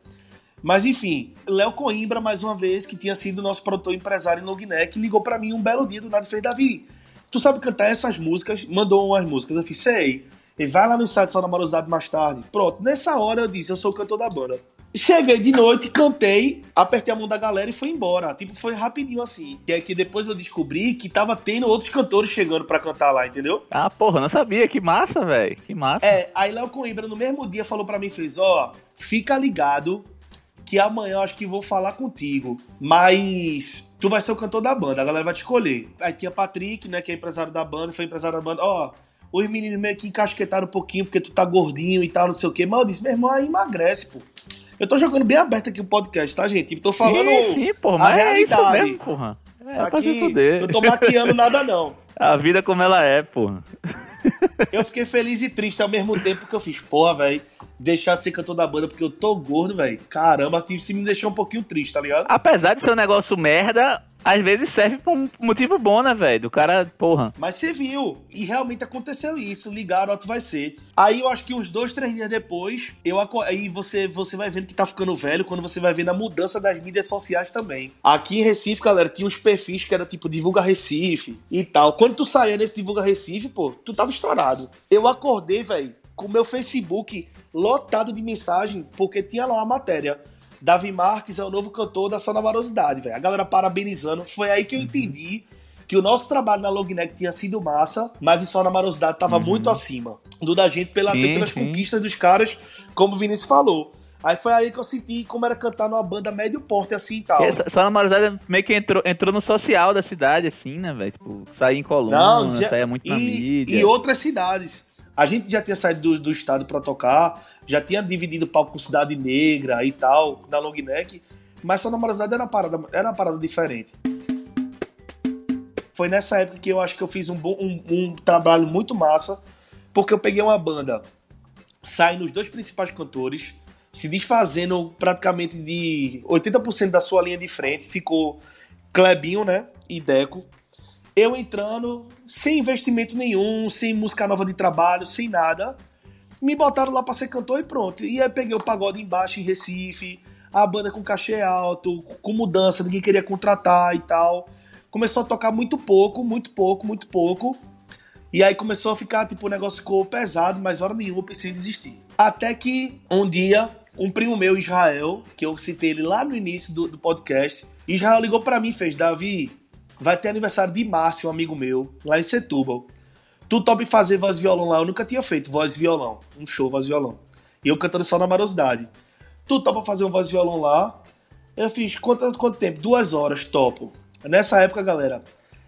B: Mas enfim, Léo Coimbra, mais uma vez, que tinha sido nosso produtor empresário em Logneck, ligou pra mim um belo dia do nada e fez: Davi, tu sabe cantar essas músicas? Mandou umas músicas. Eu fiz: sei. Ele vai lá no site Só Namorosidade mais tarde. Pronto, nessa hora eu disse: eu sou o cantor da banda. Cheguei de noite, cantei, apertei a mão da galera e fui embora. Tipo, foi rapidinho assim. Que é que depois eu descobri que tava tendo outros cantores chegando pra cantar lá, entendeu?
A: Ah, porra, não sabia. Que massa, velho. Que massa.
B: É, aí Léo Coimbra no mesmo dia falou pra mim, fez, ó, fica ligado que amanhã eu acho que vou falar contigo, mas tu vai ser o cantor da banda, a galera vai te escolher. Aí tinha Patrick, né, que é empresário da banda, foi empresário da banda, ó, os meninos meio que encasquetaram um pouquinho porque tu tá gordinho e tal, não sei o quê, mas eu disse, meu irmão, aí emagrece, pô. Eu tô jogando bem aberto aqui o podcast, tá, gente? Tipo, tô falando
A: sim, sim, porra.
B: a
A: Mas é isso mesmo, porra. É pra se
B: Aqui,
A: fuder.
B: não tô maquiando nada, não.
A: A vida como ela é, porra.
B: Eu fiquei feliz e triste ao mesmo tempo que eu fiz, porra, velho, deixar de ser cantor da banda porque eu tô gordo, velho. Caramba, isso me deixou um pouquinho triste, tá ligado?
A: Apesar de ser um negócio merda, às vezes serve pra um motivo bom, né, velho? Do cara, porra.
B: Mas você viu, e realmente aconteceu isso, ligaram, ó, tu vai ser. Aí eu acho que uns dois, três dias depois, eu aí você, você vai vendo que tá ficando velho, quando você vai vendo a mudança das mídias sociais também. Aqui em Recife, galera, tinha uns perfis que era tipo Divulga Recife e tal. Quando tu saía nesse Divulga Recife, pô, tu tava estourado. Eu acordei, velho, com meu Facebook lotado de mensagem, porque tinha lá uma matéria. Davi Marques é o novo cantor da Sona Marosidade, velho. A galera parabenizando. Foi aí que eu entendi que o nosso trabalho na Logneck tinha sido massa, mas o Só na Marosidade tava muito acima do da gente pela,
A: Sim,
B: pelas
A: sim.
B: conquistas dos caras, como o Vinícius falou. Aí foi aí que eu senti como era cantar numa banda médio porte assim e tal.
A: Porque Só na Marizada meio que entrou, entrou no social da cidade, assim, né, velho? Tipo, sair em coluna,
B: Não, já-
A: saía muito na
B: e,
A: mídia.
B: e outras cidades. A gente já tinha saído do, do estado pra tocar, já tinha dividido palco com Cidade Negra e tal, na long neck, mas só na Marizada era uma parada, era uma parada diferente. Foi nessa época que eu acho que eu fiz um, bom, um, um trabalho muito massa, porque eu peguei uma banda, saindo os dois principais cantores, se desfazendo praticamente de 80% da sua linha de frente, ficou Clebinho, né, e Deco, eu entrando sem investimento nenhum, sem música nova de trabalho, sem nada. Me botaram lá pra ser cantor e pronto. E aí peguei o pagode embaixo em Recife, a banda com cachê alto, com mudança, ninguém queria contratar e tal. Começou a tocar muito pouco, muito pouco, muito pouco. E aí começou a ficar, tipo, o negócio ficou pesado, mas hora nenhuma eu pensei em desistir. Até que um dia Um primo meu, Israel, que eu citei ele lá no início do, do podcast. Israel ligou pra mim e fez: Davi, vai ter aniversário de Márcio, um amigo meu, lá em Setúbal. Tu topa fazer voz violão lá? Eu nunca tinha feito voz e violão. Um show, voz violão. E eu cantando só na marosidade. Tu topa fazer um voz violão lá? Eu fiz, quanto, quanto tempo? Duas horas, topo. Nessa época, galera,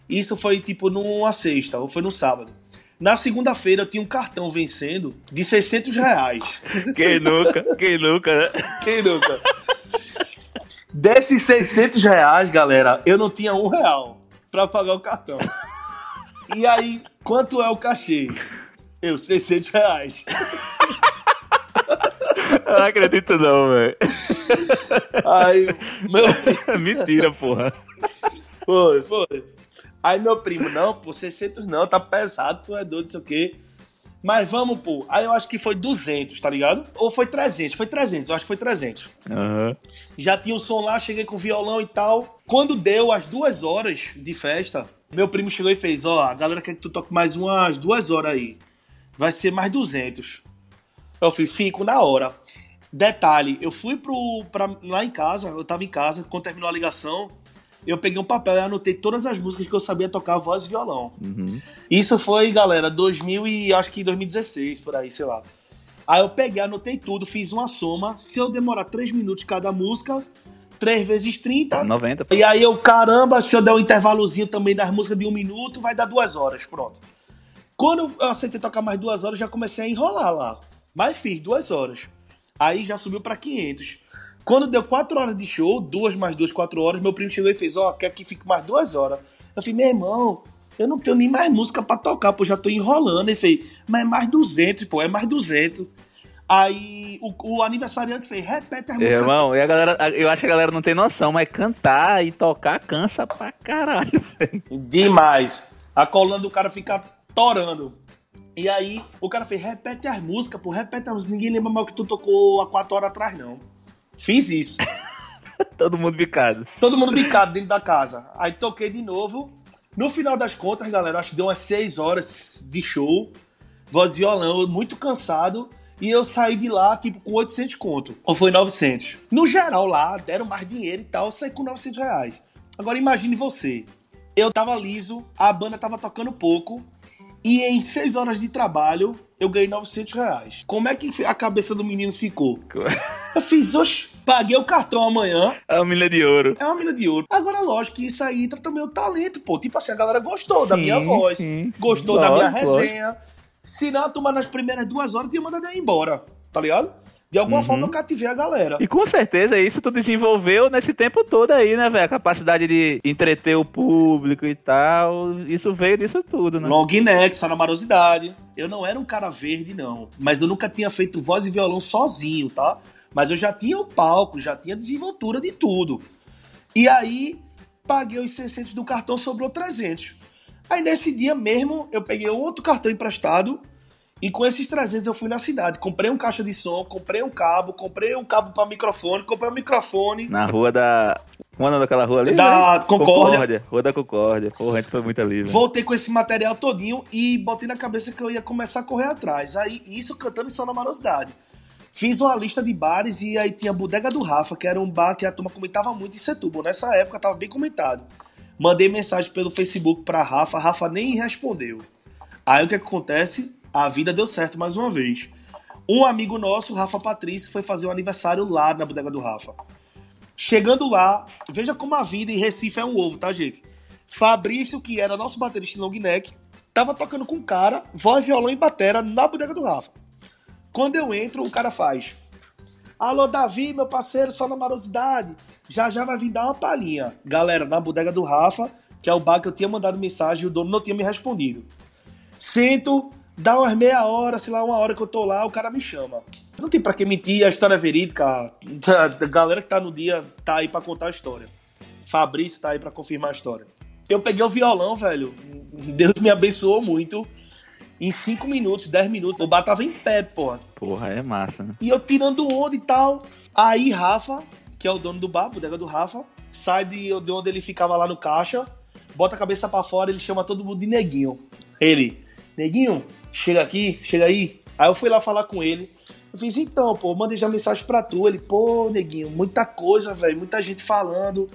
B: isso foi tipo numa sexta, ou foi no sábado. Na segunda-feira eu tinha um cartão vencendo de 600 reais.
A: Quem nunca? Quem nunca, né?
B: Quem nunca? Desses 600 reais, galera, eu não tinha um real pra pagar o cartão. E aí, quanto é o cachê? Eu, 600 reais.
A: Eu não acredito não, velho.
B: Aí, meu...
A: Mentira, porra.
B: Foi, foi. Aí meu primo, não, pô, 600 não, tá pesado, tu é doido, não sei o quê. Mas vamos, pô. Aí eu acho que foi 200, tá ligado? Ou foi 300? Foi 300, eu acho que foi 300.
A: Aham.
B: Já tinha o som lá, cheguei com violão e tal. Quando deu as duas horas de festa, meu primo chegou e fez: Ó, a galera quer que tu toque mais umas duas horas aí. Vai ser mais 200. Eu fiz: Fico na hora. Detalhe, eu fui pro, pra, lá em casa, eu tava em casa, quando terminou a ligação, eu peguei um papel e anotei todas as músicas que eu sabia tocar voz e violão. Isso foi, galera, 2000 e acho que 2016, por aí, sei lá. Aí eu peguei, anotei tudo, fiz uma soma. Se eu demorar 3 minutos cada música, 3 vezes 30.
A: 90. pô.
B: E aí eu, caramba, se eu der um intervalozinho também das músicas de um minuto, vai dar duas horas, pronto. Quando eu aceitei tocar mais duas horas, já comecei a enrolar lá. Mas fiz duas horas. Aí já subiu pra 500. Quando deu quatro horas de show, duas mais duas, quatro horas, meu primo chegou e fez, ó, quer que fique mais duas horas. Eu falei, meu irmão, eu não tenho nem mais música pra tocar, pô, já tô enrolando. Ele fez, mas é mais 200, pô, é mais 200. Aí o, o aniversariante fez, repete as músicas.
A: Irmão, e a galera, eu acho que a galera não tem noção, mas cantar e tocar cansa pra caralho.
B: Demais. A coluna do cara fica torando. E aí, o cara fez, repete as músicas, pô, repete as músicas. Ninguém lembra mais o que tu tocou há quatro horas atrás, não. Fiz isso.
A: Todo mundo bicado.
B: Todo mundo bicado dentro da casa. Aí toquei de novo. No final das contas, galera, acho que deu umas seis horas de show. Voz e violão, muito cansado. E eu saí de lá, tipo, com 800 conto. Ou foi 900. No geral, lá, deram mais dinheiro e tal. Eu saí com 900 reais. Agora, imagine você. Eu tava liso, a banda tava tocando pouco. E em seis horas de trabalho, eu ganhei 900 reais. Como é que a cabeça do menino ficou? Eu fiz, oxe, paguei o cartão amanhã.
A: É uma milha de ouro.
B: É uma mina de ouro. Agora, lógico que isso aí entra também o talento, pô. Tipo assim, a galera gostou da
A: Sim,
B: minha voz,
A: sim.
B: gostou da minha
A: Lógico,
B: resenha. Se não, a turma nas primeiras duas horas tinha mandado eu ir embora, tá ligado? De alguma forma eu cativei a galera.
A: E com certeza isso tu desenvolveu nesse tempo todo aí, né, velho? A capacidade de entreter o público e tal. Isso veio disso tudo, né?
B: Long neck, só na marosidade. Eu não era um cara verde, não. Mas eu nunca tinha feito voz e violão sozinho, tá? Mas eu já tinha o palco, já tinha desenvoltura de tudo. E aí, paguei os 600 do cartão, sobrou 300. Aí nesse dia mesmo, eu peguei outro cartão emprestado e com esses 300 eu fui na cidade. Comprei um caixa de som, comprei um cabo, comprei um cabo para microfone, comprei um microfone.
A: Na rua da. Como é o nome daquela rua ali?
B: Da
A: velho?
B: Concórdia.
A: Rua da Concórdia. Porra, a gente foi muito ali, velho.
B: Voltei com esse material todinho e botei na cabeça que eu ia começar a correr atrás. Aí, isso cantando só na Marosidade. Fiz uma lista de bares e aí tinha a Bodega do Rafa, que era um bar que a turma comentava muito em Setúbal. Nessa época tava bem comentado. Mandei mensagem pelo Facebook pra Rafa, a Rafa nem respondeu. Aí o que acontece? A vida deu certo mais uma vez. Um amigo nosso, Rafa Patrício, foi fazer um aniversário lá na Bodega do Rafa. Chegando lá, veja como a vida em Recife é um ovo, tá, gente? Fabrício, que era nosso baterista em long neck, tava tocando com um cara, voz, violão e batera na Bodega do Rafa. Quando eu entro, o cara faz. Alô, Davi, meu parceiro, só na marosidade. Já já vai vir dar uma palhinha. Galera, na bodega do Rafa, que é o bar que eu tinha mandado mensagem e o dono não tinha me respondido. Sento, dá umas meia hora, sei lá, uma hora que eu tô lá, o cara me chama. Não tem pra que mentir, a história é verídica. A galera que tá no dia tá aí pra contar a história. Fabrício tá aí pra confirmar a história. Eu peguei o violão, velho. Deus me abençoou muito. Em 5 minutos, 10 minutos, o bar tava em pé, porra.
A: Porra, é massa, né?
B: E eu tirando onda e tal. Aí Rafa, que é o dono do bar, bodega do Rafa, sai de, de onde ele ficava lá no caixa, bota a cabeça pra fora, ele chama todo mundo de neguinho. Ele, neguinho, chega aqui, chega aí. Aí eu fui lá falar com ele. Eu fiz, então, pô, mandei já mensagem pra tu. Ele, pô, neguinho, muita coisa, velho, muita gente falando,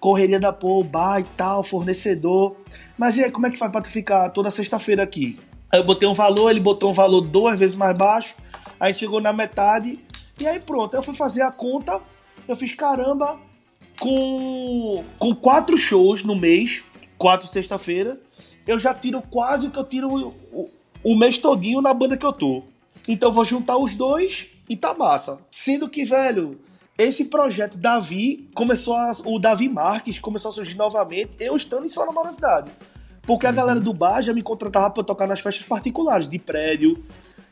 B: correria da pô, bar e tal, fornecedor. Mas e aí, como é que faz pra tu ficar toda sexta-feira aqui? Aí eu botei um valor, ele botou um valor duas vezes mais baixo, aí chegou na metade, e aí pronto, eu fui fazer a conta, eu fiz, caramba, com, com quatro shows no mês, quatro sexta-feira, eu já tiro quase o que eu tiro o mês todinho na banda que eu tô. Então vou juntar os dois e tá massa. Sendo que, velho, esse projeto Davi começou a, o Davi Marques começou a surgir novamente, eu estando em Só Namorosidade. Porque a galera do bar já me contratava pra eu tocar nas festas particulares, de prédio.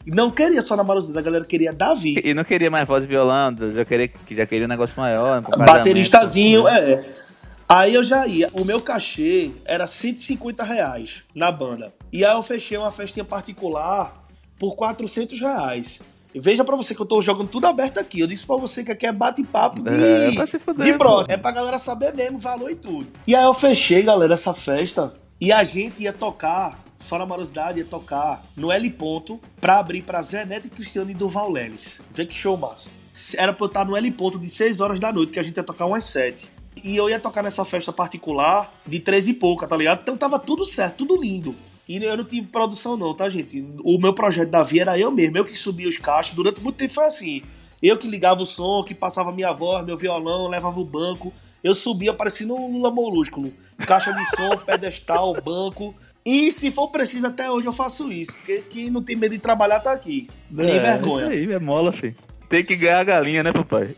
B: Não queria só Namorosidade, a galera queria Davi.
A: E não queria mais voz e violão, já queria, já queria um negócio maior. um
B: Bateristazinho,
A: casamento.
B: é. Aí eu já ia. O meu cachê era 150 reais na banda. E aí eu fechei uma festinha particular por 400 reais. E veja pra você que eu tô jogando tudo aberto aqui. Eu disse pra você que aqui é bate-papo de,
A: É, fuder,
B: de brother. É pra galera saber mesmo o valor e tudo. E aí eu fechei, galera, essa festa. E a gente ia tocar, só na morosidade, ia tocar no L Ponto pra abrir pra Zé Neto e Cristiano e Duval Leles. Vê que show massa. Era pra eu estar no L Ponto de 6 horas da noite, que a gente ia tocar umas 7. E eu ia tocar nessa festa particular de 13 e pouca, tá ligado? Então tava tudo certo, tudo lindo. E eu não tive produção não, tá, gente? O meu projeto da Via era eu mesmo, eu que subia os caixas. Durante muito tempo foi assim. Eu que ligava o som, que passava minha voz, meu violão, levava o banco. Eu subia parecendo um Lula Molúsculo. Caixa de som, pedestal, banco. E se for preciso, até hoje eu faço isso. Porque quem não tem medo de trabalhar tá aqui. Nem
A: É,
B: vergonha.
A: Aí, é mola, filho. Tem que ganhar a galinha, né, papai?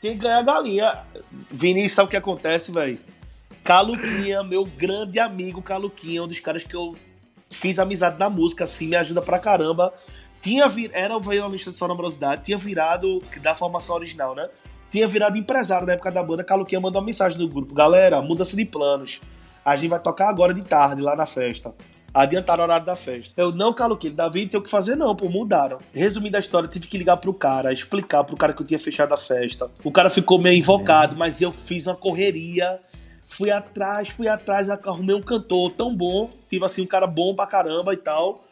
B: Tem que ganhar galinha. Vinícius, sabe o que acontece, velho? Caluquinha, meu grande amigo Caluquinha, um dos caras que eu fiz amizade na música, assim, me ajuda pra caramba. Tinha vir... Era o violonista de Sonamorosidade, tinha virado, da formação original, né? Tinha virado empresário na época da banda. Caluquinha mandou uma mensagem no grupo: Galera, mudança de planos. A gente vai tocar agora de tarde lá na festa. Adiantaram o horário da festa. Eu não, Caluquinha, Davi tem o que fazer, não, pô, mudaram. Resumindo a história, tive que ligar pro cara, explicar pro cara que eu tinha fechado a festa. O cara ficou meio invocado, mas eu fiz uma correria. Fui atrás, fui atrás, arrumei um cantor tão bom, tive assim um cara bom pra caramba e tal,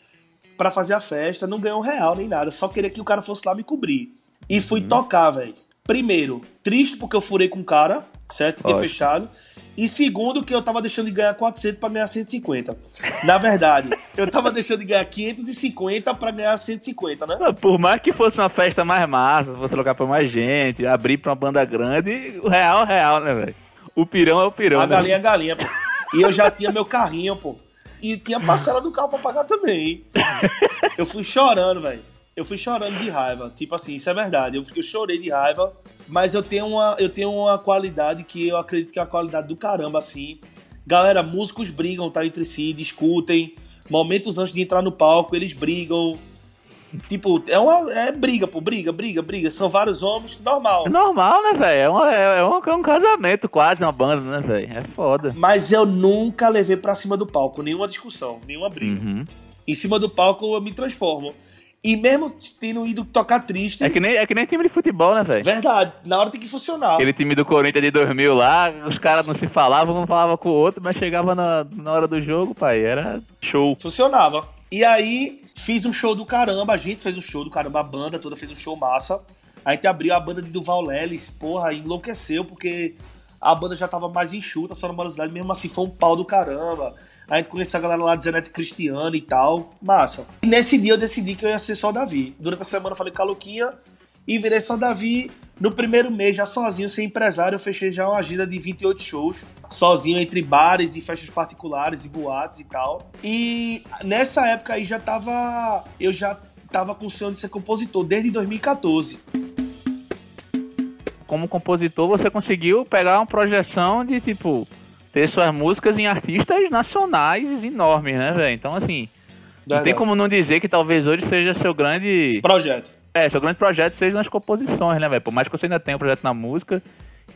B: pra fazer a festa. Não ganhou um real nem nada, só queria que o cara fosse lá me cobrir. E fui tocar, velho. Primeiro, triste porque eu furei com o cara, certo? Que tinha fechado. E segundo, que eu tava deixando de ganhar 400 pra ganhar 150. Na verdade, eu tava deixando de ganhar 550 pra ganhar 150, né?
A: Por mais que fosse uma festa mais massa, fosse colocar pra mais gente, abrir pra uma banda grande, o real é real, né, velho? O pirão é o pirão,
B: A
A: né?
B: galinha é galinha, pô. E eu já tinha meu carrinho, pô. E tinha parcela do carro pra pagar também, hein? Eu fui chorando, velho. Eu fui chorando de raiva. Tipo assim, isso é verdade. Eu, eu chorei de raiva. Mas eu tenho, uma, eu tenho uma qualidade que eu acredito que é a qualidade do caramba, assim. Galera, músicos brigam, tá? Entre si, discutem. Momentos antes de entrar no palco, eles brigam. Tipo, é uma é briga, pô, briga, briga, briga. São vários homens, normal.
A: É normal, né, velho? É, uma- é, é um, é um casamento quase, uma banda, né, velho? É foda.
B: Mas eu nunca levei pra cima do palco nenhuma discussão, nenhuma briga.
A: Uhum.
B: Em cima do palco eu me transformo. E mesmo tendo ido tocar triste,
A: É que, nem, é que nem time de futebol, né, velho?
B: verdade, na hora tem que funcionar.
A: Aquele time do Corinthians de 2000 lá, os caras não se falavam, um falava com o outro, mas chegava na, na hora do jogo, pai, era show.
B: Funcionava. E aí, fiz um show do caramba, a gente fez um show do caramba, a banda toda fez um show massa. A gente abriu a banda de Duval Leles, porra, enlouqueceu, porque a banda já tava mais enxuta, só na velocidade, mesmo assim foi um pau do caramba. A gente conheceu a galera lá de Zenete Cristiano e tal, massa. E nesse dia eu decidi que eu ia ser só Davi. Durante a semana eu falei com a Luquinha e virei só Davi. No primeiro mês, já sozinho, sem empresário, eu fechei já uma gira de 28 shows, sozinho, entre bares e festas particulares e boates e tal. E nessa época aí já tava. Eu já tava com o sonho de ser compositor desde 2014.
A: Como compositor, você conseguiu pegar uma projeção de, tipo, ter suas músicas em artistas nacionais enormes, né, velho? Então, assim, não tem
B: Verdade.
A: como não dizer que talvez hoje seja seu grande.
B: Projeto.
A: É, seu grande projeto seja nas composições, né, velho? Por mais que você ainda tenha um projeto na música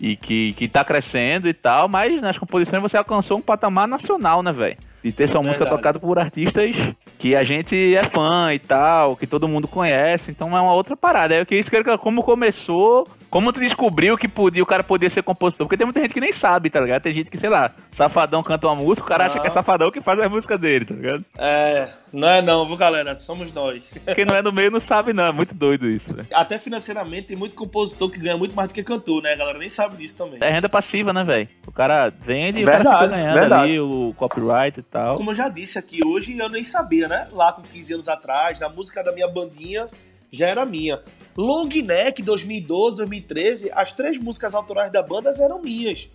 A: e que, que tá crescendo e tal, mas nas composições você alcançou um patamar nacional, né, velho? E ter sua música
B: Verdade.
A: tocada por artistas que a gente é fã e tal, que todo mundo conhece, então é uma outra parada. É que isso que como começou Como tu descobriu que podia, o cara podia ser compositor? Porque tem muita gente que nem sabe, tá ligado? Tem gente que, sei lá, Safadão canta uma música, o cara acha
B: Não.
A: que é Safadão que faz a música dele, tá ligado?
B: É, não é não, viu, galera? Somos nós.
A: Quem não é do meio não sabe, não. É muito doido isso.
B: Até financeiramente, tem muito compositor que ganha muito mais do que cantor, né? A galera nem sabe disso também.
A: É renda passiva, né, velho? O cara vende e o cara fica ganhando
B: verdade.
A: ali o copyright e tal.
B: Como eu já disse aqui hoje, eu nem sabia, né? Lá com 15 anos atrás, na música da minha bandinha, já era minha. Long Neck, 2012, 2013, as três músicas autorais da banda eram minhas.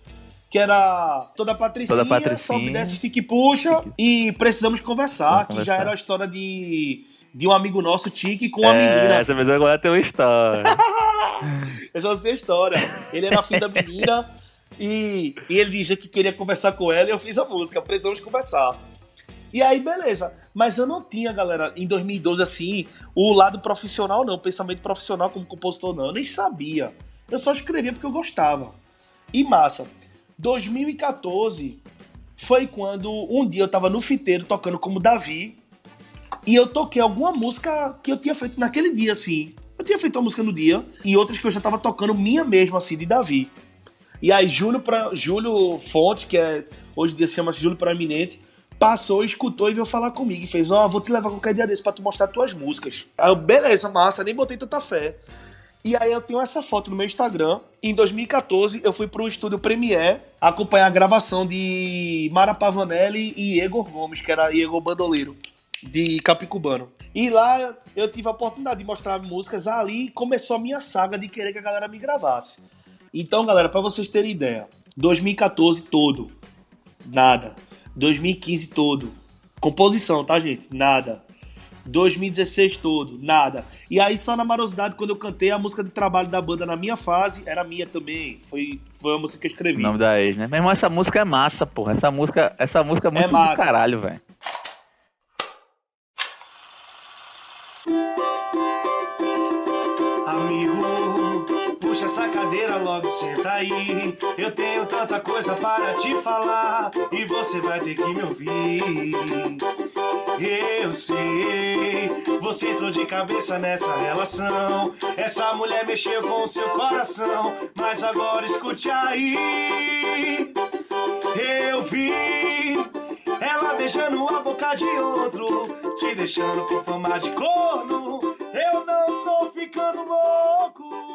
B: Que era Toda Patricinha,
A: Toda Patricinha.
B: Sobe, Desce, Stick Puxa e Precisamos Conversar,
A: Vamos
B: que já
A: conversar.
B: era a história de, de um amigo nosso, Tique, com a
A: é,
B: menina.
A: essa vez agora tem uma história.
B: Eu só sei a história. Ele era afim da menina e, e ele dizia que queria conversar com ela e eu fiz a música, precisamos conversar. E aí, beleza. Mas eu não tinha, galera, em 2012, assim, o lado profissional, não, o pensamento profissional como compositor, não. Eu nem sabia. Eu só escrevia porque eu gostava. E massa. 2014 foi quando um dia eu tava no fiteiro tocando como Davi e eu toquei alguma música que eu tinha feito naquele dia, assim. Eu tinha feito uma música no dia e outras que eu já tava tocando minha mesmo, assim, de Davi. E aí, Júlio, pra, Júlio Fonte, que é, hoje dia se chama Júlio Proeminente, passou, escutou e veio falar comigo. E fez: Ó, vou te levar qualquer dia desse pra tu mostrar tuas músicas. Aí eu, beleza, massa, nem botei tanta fé. E aí eu tenho essa foto no meu Instagram. Em 2014, eu fui pro estúdio Premiere acompanhar a gravação de Mara Pavanelli e Igor Gomes, que era Igor Bandoleiro, de Capicubano. E lá eu tive a oportunidade de mostrar músicas. Ali começou a minha saga de querer que a galera me gravasse. Então, galera, pra vocês terem ideia, 2014 todo, nada. 2015 todo, composição, tá, gente? Nada. 2016 todo, nada. E aí, só na marosidade, quando eu cantei a música de trabalho da banda na minha fase, era minha também. Foi, foi a música que eu
A: o
B: escrevi.
A: nome da ex, né? Meu irmão, essa música é massa, porra. Essa música, essa música é muito do
B: massa.
A: caralho, velho.
H: Cadeira logo, senta aí. Eu tenho tanta coisa para te falar e você vai ter que me ouvir. Eu sei, você entrou de cabeça nessa relação. Essa mulher mexeu com o seu coração, mas agora escute aí. Eu vi ela beijando a boca de outro, te deixando por fama de corno. Eu não tô ficando louco.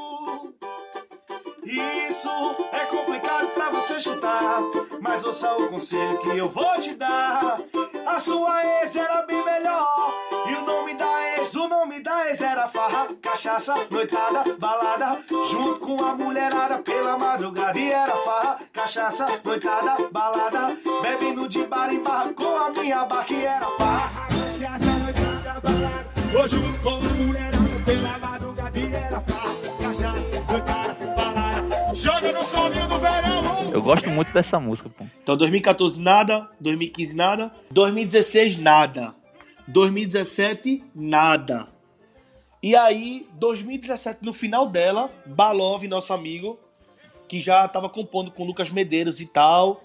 H: Isso é complicado pra você escutar, mas ouça o conselho que eu vou te dar. A sua ex era bem melhor. E o nome da ex, o nome da ex era farra, cachaça, noitada, balada, junto com a mulherada pela madrugada. E era farra, cachaça, noitada, balada, bebendo de bar em bar com a minha bar que era farra, cachaça, noitada, balada. Ou junto com a mulherada pela madrugada. E era farra, cachaça, noitada. Joga no soninho do verão.
A: Eu gosto muito dessa música, pô.
B: Então, 2014 nada, 2015 nada, 2016 nada, 2017 nada. E aí, 2017, no final dela, Balov, nosso amigo, que já estava compondo com Lucas Medeiros e tal.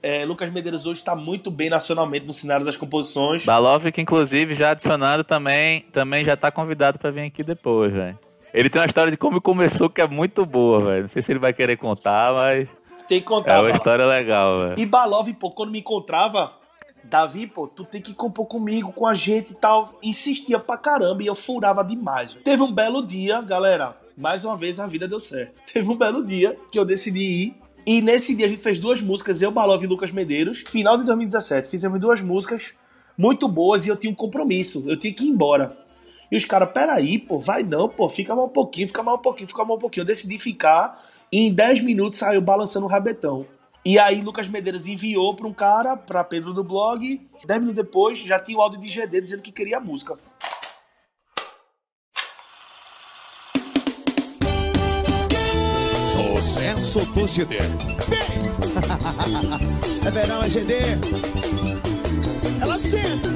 B: É, Lucas Medeiros hoje está muito bem nacionalmente no cenário das composições.
A: Balov, que inclusive já adicionado também, também já tá convidado pra vir aqui depois, velho. Ele tem uma história de como começou que é muito boa, velho. Não sei se ele vai querer contar, mas
B: Tem que
A: é
B: contar.
A: uma
B: Balov.
A: história legal, velho.
B: E Balov, pô, quando me encontrava, Davi, pô, tu tem que compor comigo, com a gente e tal. Insistia pra caramba e eu furava demais. velho. Teve um belo dia, galera. Mais uma vez a vida deu certo. Teve um belo dia que eu decidi ir. E nesse dia a gente fez duas músicas, eu, Balov e Lucas Medeiros. Final de 2017, fizemos duas músicas muito boas e eu tinha um compromisso. Eu tinha que ir embora. E os caras, peraí, pô, vai não, pô, fica mais um pouquinho, fica mais um pouquinho, fica mais um pouquinho. Eu decidi ficar e em 10 minutos saiu balançando o rabetão. E aí Lucas Medeiros enviou pra um cara, pra Pedro do blog. 10 minutos depois já tinha o áudio de GD dizendo que queria a música.
C: Sucesso do GD.
F: É verão, é GD. Ela senta.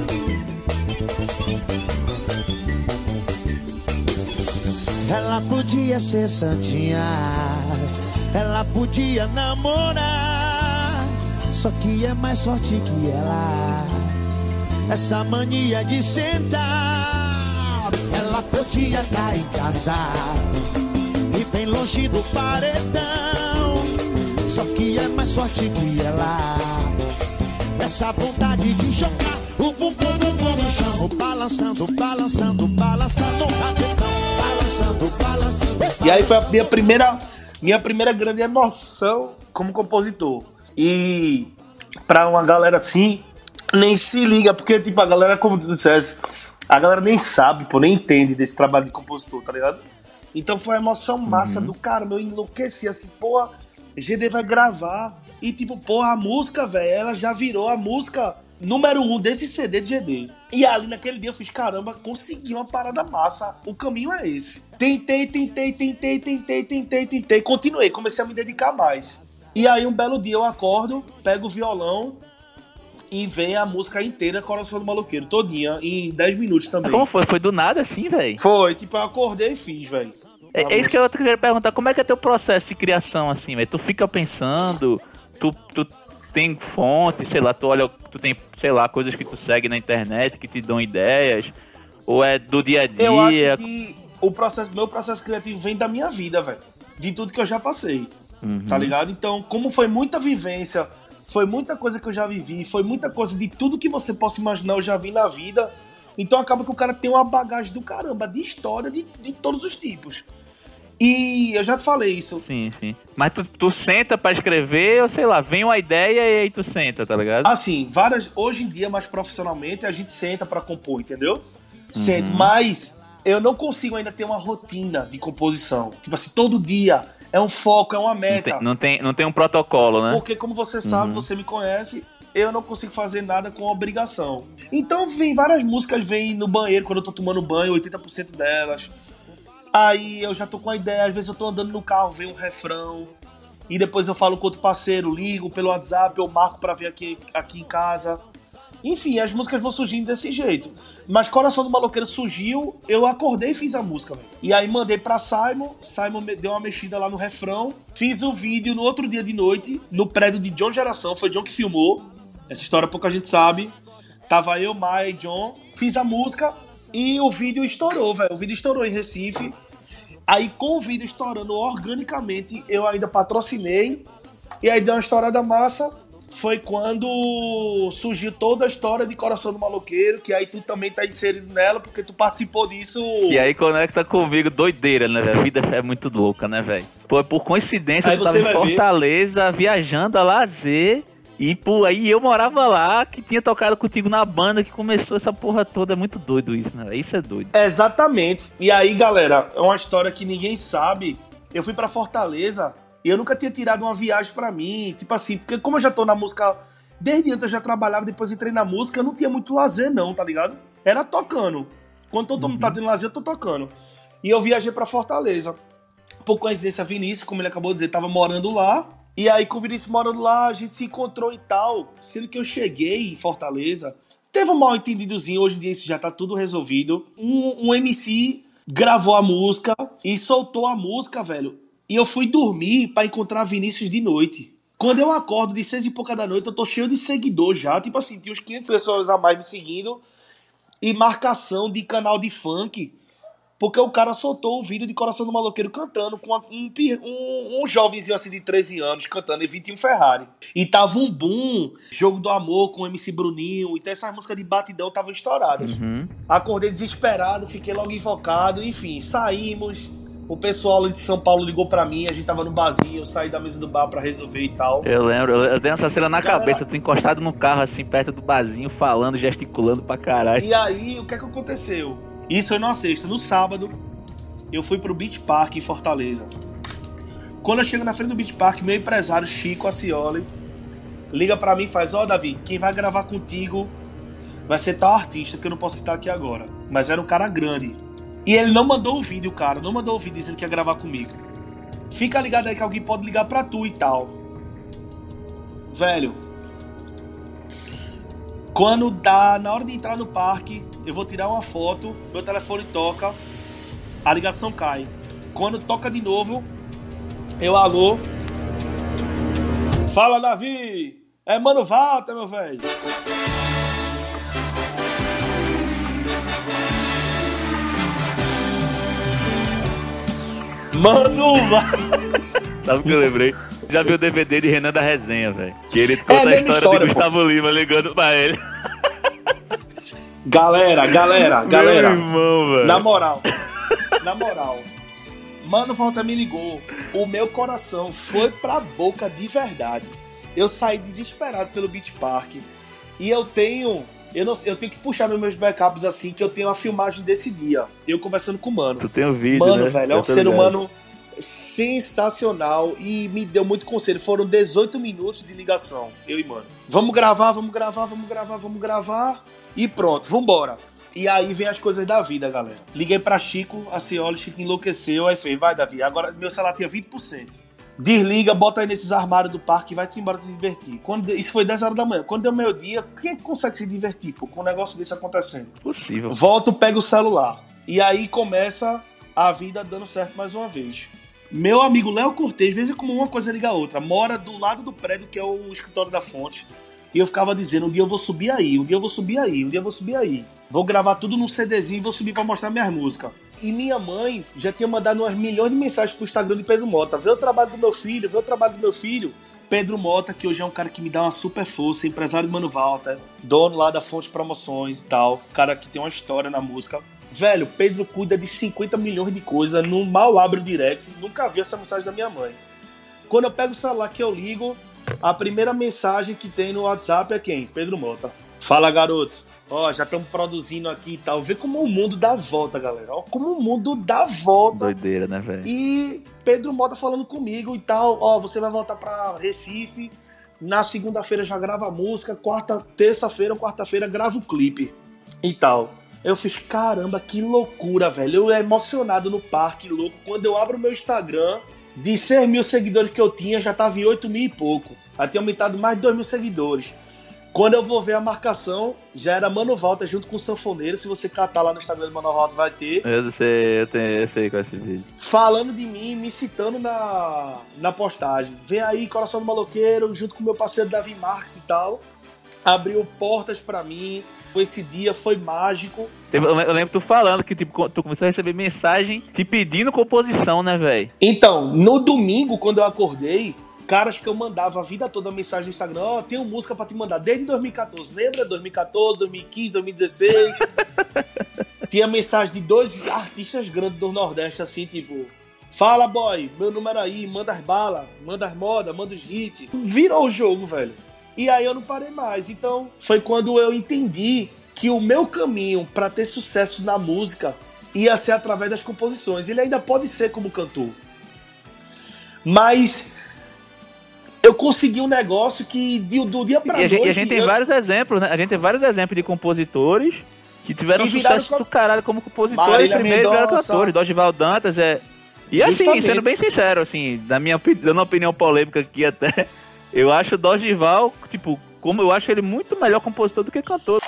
F: Ela podia ser santinha, ela podia namorar, só que é mais forte que ela. Essa mania de sentar, ela podia estar em casa e
C: bem longe do paredão. Só que é mais forte que ela. Essa vontade de jogar o bumbum, no chão. Balançando, balançando, balançando o rabetão.
B: E aí foi a minha primeira, minha primeira grande emoção como compositor. E pra uma galera assim, nem se liga, porque tipo, a galera, como tu disseste, a galera nem sabe, pô, nem entende desse trabalho de compositor, tá ligado? Então foi uma emoção massa do cara, eu enlouqueci assim, porra, GD vai gravar. E tipo, porra, a música, velho, ela já virou a música número um desse CD de GD. E ali naquele dia eu fiz, caramba, consegui uma parada massa. O caminho é esse. Tentei, tentei, tentei, tentei, tentei, tentei. Continuei, comecei a me dedicar mais. E aí um belo dia eu acordo, pego o violão e vem a música inteira, Coração do Maloqueiro, todinha, em 10 minutos também.
A: Como foi? Foi do nada assim, velho?
B: Foi, tipo, eu acordei e fiz, velho.
A: É, é isso que eu queria perguntar. Como é que é teu processo de criação, assim, velho? Tu fica pensando, tu, tu tem fonte, sei lá, tu olha, tu tem, sei lá, coisas que tu segue na internet que te dão ideias, ou é do dia a dia?
B: Eu acho que o processo, meu processo criativo vem da minha vida, velho. De tudo que eu já passei.
A: Uhum.
B: Tá ligado? Então, como foi muita vivência, foi muita coisa que eu já vivi, foi muita coisa de tudo que você possa imaginar, eu já vi na vida. Então acaba que o cara tem uma bagagem do caramba, de história de, de todos os tipos. E eu já te falei isso.
A: Sim, sim. Mas tu, tu senta pra escrever, ou sei lá, vem uma ideia e aí tu senta, tá ligado?
B: Assim, várias. Hoje em dia, mais profissionalmente, a gente senta pra compor, entendeu? Sento, mas eu não consigo ainda ter uma rotina de composição. Tipo assim, todo dia é um foco, é uma
A: Não
B: meta.
A: tem, não, tem, não tem um protocolo, né?
B: Porque, como você sabe, você me conhece, eu não consigo fazer nada com obrigação. Então, vem várias músicas, vem no banheiro, quando eu tô tomando banho, 80% delas. Aí eu já tô com a ideia, às vezes eu tô andando no carro, vem um refrão. E depois eu falo com outro parceiro, ligo pelo WhatsApp, eu marco pra vir aqui, aqui em casa. Enfim, as músicas vão surgindo desse jeito. Mas Coração do Maloqueiro surgiu, eu acordei e fiz a música, velho. E aí mandei pra Simon, Simon deu uma mexida lá no refrão. Fiz o vídeo no outro dia de noite, no prédio de John Geração, foi John que filmou. Essa história pouca gente sabe. Tava eu, Maia e John. Fiz a música e o vídeo estourou, velho. O vídeo estourou em Recife. Aí, com o vídeo estourando organicamente, eu ainda patrocinei. E aí deu uma estourada massa. Foi quando surgiu toda a história de Coração do Maloqueiro, que aí tu também tá inserido nela, porque tu participou disso.
A: Que aí conecta comigo, doideira, né, velho? A vida é muito louca, né, velho? Pô, por coincidência,
B: Aí
A: eu tava em
B: vai ver.
A: Fortaleza, viajando a lazer. E por aí eu morava lá, que tinha tocado contigo na banda, que começou essa porra toda. É muito doido isso, né? Isso é doido.
B: Exatamente. E aí, galera, é uma história que ninguém sabe. Eu fui pra Fortaleza e eu nunca tinha tirado uma viagem pra mim. Tipo assim, porque como eu já tô na música. Desde antes eu já trabalhava, depois entrei na música, eu não tinha muito lazer, não, tá ligado? Era tocando. Quando todo mundo tá tendo lazer, eu tô tocando. E eu viajei pra Fortaleza. Por coincidência, Vinícius, como ele acabou de dizer, tava morando lá. E aí, com o Vinícius morando lá, a gente se encontrou e tal. Sendo que eu cheguei em Fortaleza, teve um mal entendidozinho. Hoje em dia isso já tá tudo resolvido. Um, um MC gravou a música e soltou a música, velho. E eu fui dormir pra encontrar Vinícius de noite. Quando eu acordo de seis e pouca da noite, eu tô cheio de seguidor já. Tipo assim, tinha uns 500 pessoas a mais me seguindo. E marcação de canal de funk. Porque o cara soltou o vídeo de Coração do Maloqueiro cantando com um, um, um jovenzinho assim de 13 anos cantando e 21 Ferrari. E tava um boom, Jogo do Amor com MC Bruninho. Então essas músicas de batidão estavam estouradas. Acordei desesperado, fiquei logo invocado. Enfim, saímos. O pessoal de São Paulo ligou pra mim, a gente tava no barzinho, eu saí da mesa do bar pra resolver e tal.
A: Eu lembro, eu, eu tenho essa cena na
B: Galera-
A: cabeça, tu encostado no carro assim, perto do barzinho, falando, gesticulando pra caralho.
B: E aí, o que é que aconteceu? Isso foi numa sexta. No sábado, eu fui pro Beach Park em Fortaleza. Quando eu chego na frente do Beach Park, meu empresário Chico Acioli liga pra mim e faz: Ó, Davi, quem vai gravar contigo vai ser tal artista que eu não posso citar aqui agora. Mas era um cara grande. E ele não mandou o vídeo, cara. Não mandou o vídeo dizendo que ia gravar comigo. Fica ligado aí que alguém pode ligar pra tu e tal. Velho, quando dá na hora de entrar no parque, eu vou tirar uma foto, meu telefone toca, a ligação cai. Quando toca de novo, eu alô. Fala, Davi! É Mano Walter, meu velho! Mano, vai.
A: Sabe o que eu lembrei? Já viu o DVD de Renan da Resenha, velho. Que ele conta a
B: É mesma
A: história,
B: história,
A: de
B: pô.
A: Gustavo Lima ligando pra ele.
B: Galera, galera, galera.
A: Meu irmão, velho.
B: Na moral. Na moral. Mano, Volta me ligou. O meu coração foi pra boca de verdade. Eu saí desesperado pelo Beach Park. E eu tenho. Eu, não, eu tenho que puxar meus backups assim, que eu tenho a filmagem desse dia. Eu conversando com o mano.
A: Tu tem o vídeo,
B: Mano,
A: né?
B: velho, é um ser
A: ligado.
B: humano sensacional e me deu muito conselho. Foram 18 minutos de ligação, eu e mano. Vamos gravar, vamos gravar, vamos gravar, vamos gravar. E pronto, vambora. E aí vem as coisas da vida, galera. Liguei pra Chico, a Cioli, Chico enlouqueceu, aí fez, vai Davi, agora meu celular tinha 20%. Desliga, bota aí nesses armários do parque e vai-te embora te divertir. Quando, isso foi 10 horas da manhã. Quando deu meio dia, quem que consegue se divertir pô, com um negócio desse acontecendo?
A: Possível.
B: Volto, pego o celular. E aí começa a vida dando certo mais uma vez. Meu amigo Léo Cortez, veja como uma coisa liga a outra. Mora do lado do prédio que é o escritório da fonte. E eu ficava dizendo, um dia eu vou subir aí, um dia eu vou subir aí, um dia eu vou subir aí. Vou gravar tudo num CDzinho e vou subir pra mostrar minhas músicas. E minha mãe já tinha mandado umas milhões de mensagens pro Instagram de Pedro Mota. Vê o trabalho do meu filho, vê o trabalho do meu filho. Pedro Mota, que hoje é um cara que me dá uma super força, empresário de Mano Walter, dono lá da Fonte Promoções e tal, cara que tem uma história na música. Velho, Pedro cuida de 50 milhões de coisas, não mal abre o direct, nunca vi essa mensagem da minha mãe. Quando eu pego o celular que eu ligo, a primeira mensagem que tem no WhatsApp é quem? Pedro Mota. Fala, garoto. Ó, já estamos produzindo aqui e tal. Vê como o mundo dá volta, galera. Ó, como o mundo dá volta.
A: Doideira, né, velho?
B: E Pedro Mota falando comigo e tal. Ó, você vai voltar pra Recife. Na segunda-feira já grava a música. Quarta, terça-feira ou quarta-feira grava o clipe e tal. Eu fiz, caramba, que loucura, velho. Eu emocionado no parque, louco. Quando eu abro o meu Instagram, de 100 mil seguidores que eu tinha, já tava em 8 mil e pouco. Já tinha aumentado mais de 2 mil seguidores. Quando eu vou ver a marcação, já era Mano Walter junto com o Sanfoneiro. Se você catar lá no Instagram do Mano Walter, vai ter
A: Eu sei, eu, tenho, eu sei qual é esse vídeo.
B: falando de mim, me citando na, na postagem. Vem aí, Coração do Maloqueiro, junto com meu parceiro Davi Marques e tal. Abriu portas pra mim. Esse dia foi mágico.
A: Eu lembro tu falando que tipo, tu começou a receber mensagem te pedindo composição, né, velho?
B: Então, no domingo, quando eu acordei, caras que eu mandava a vida toda mensagem no Instagram, ó, tenho música pra te mandar desde 2014. Lembra? 2014, 2015, 2016. Tinha mensagem de dois artistas grandes do Nordeste, assim, tipo. Fala, boy, meu número aí, manda as balas, manda as modas, manda os hits. Virou o jogo, velho. E aí eu não parei mais. Então, foi quando eu entendi que o meu caminho pra ter sucesso na música ia ser através das composições. Ele ainda pode ser como cantor. Mas eu consegui um negócio que de- do dia pra
A: a, gente,
B: noite.
A: e a gente tem
B: eu-
A: vários exemplos, né? A gente tem vários exemplos de compositores que tiveram
B: Que viraram
A: sucesso
B: co-
A: do caralho como compositores
B: Marília
A: primeiro viraram
B: Mendonça.
A: cantores. Dorival Dantas é. E assim,
B: Justamente.
A: sendo bem sincero, assim, na minha dando uma opinião polêmica aqui até, eu acho o Dorival, tipo, como eu acho ele muito melhor compositor do que cantor.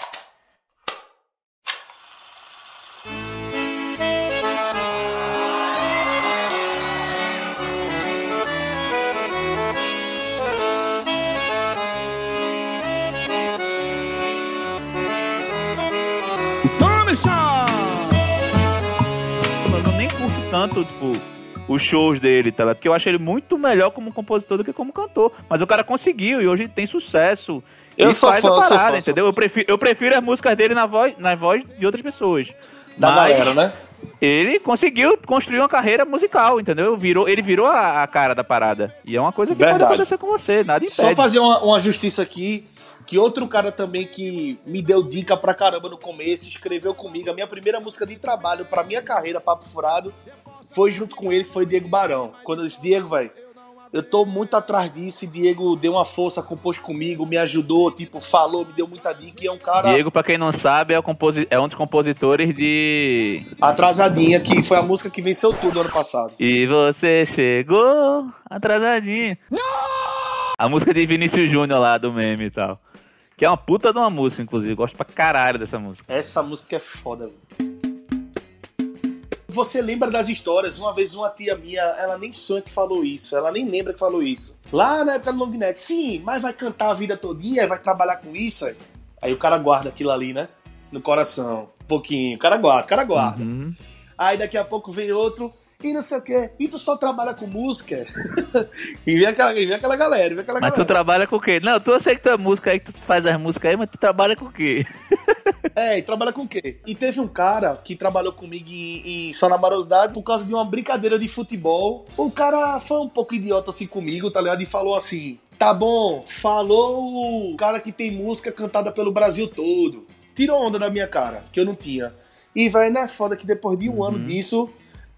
A: Tanto, tipo, os shows dele, tá? ligado? Porque eu acho ele muito melhor como compositor do que como cantor. Mas o cara conseguiu e hoje tem sucesso.
B: Eu sou
A: faz
B: fã,
A: a
B: eu sou
A: parada,
B: fã,
A: entendeu? Eu prefiro, eu prefiro as músicas dele na voz, na voz de outras pessoas.
B: Da
A: Mas
B: galera, né?
A: Ele conseguiu construir uma carreira musical, entendeu? Virou, ele virou a, a cara da parada. E é uma coisa que
B: Verdade.
A: pode acontecer com você, nada impede.
B: Só fazer uma, uma justiça aqui. Que outro cara também que me deu dica pra caramba no começo, escreveu comigo. A minha primeira música de trabalho pra minha carreira, Papo Furado, foi junto com ele, que foi Diego Barão. Quando eu disse, Diego, velho, eu tô muito atrás disso e Diego deu uma força, compôs comigo, me ajudou, tipo, falou, me deu muita dica. E é um cara
A: Diego, pra quem não sabe, é, o composi- é um dos compositores de.
B: atrasadinha, que foi a música que venceu tudo ano passado.
A: E você chegou atrasadinho. A música de Vinícius Júnior lá do meme e tal. Que é uma puta de uma música, inclusive. Gosto pra caralho dessa música.
B: Essa música é foda, velho. Você lembra das histórias? Uma vez uma tia minha, ela nem sonha que falou isso, ela nem lembra que falou isso. Lá na época do long neck, sim, mas vai cantar a vida todinha, vai trabalhar com isso? Aí, aí o cara guarda aquilo ali, né? No coração. Um pouquinho. O cara guarda, o cara guarda.
A: Uhum.
B: Aí daqui a pouco vem outro. E não sei o quê. E tu só trabalha com música? e vem aquela, e vem aquela galera, vem aquela
A: Mas tu
B: galera.
A: trabalha com o quê? Não, tu eu sei que tu é música aí, que tu faz as músicas aí, mas tu trabalha com o quê?
B: É, e trabalha com o quê? E teve um cara que trabalhou comigo em, em Só na Marosidade por causa de uma brincadeira de futebol. O cara foi um pouco idiota assim comigo, tá ligado? E falou assim: tá bom, falou o cara que tem música cantada pelo Brasil todo. Tirou onda da minha cara, que eu não tinha. E, velho, não é foda que depois de um ano disso,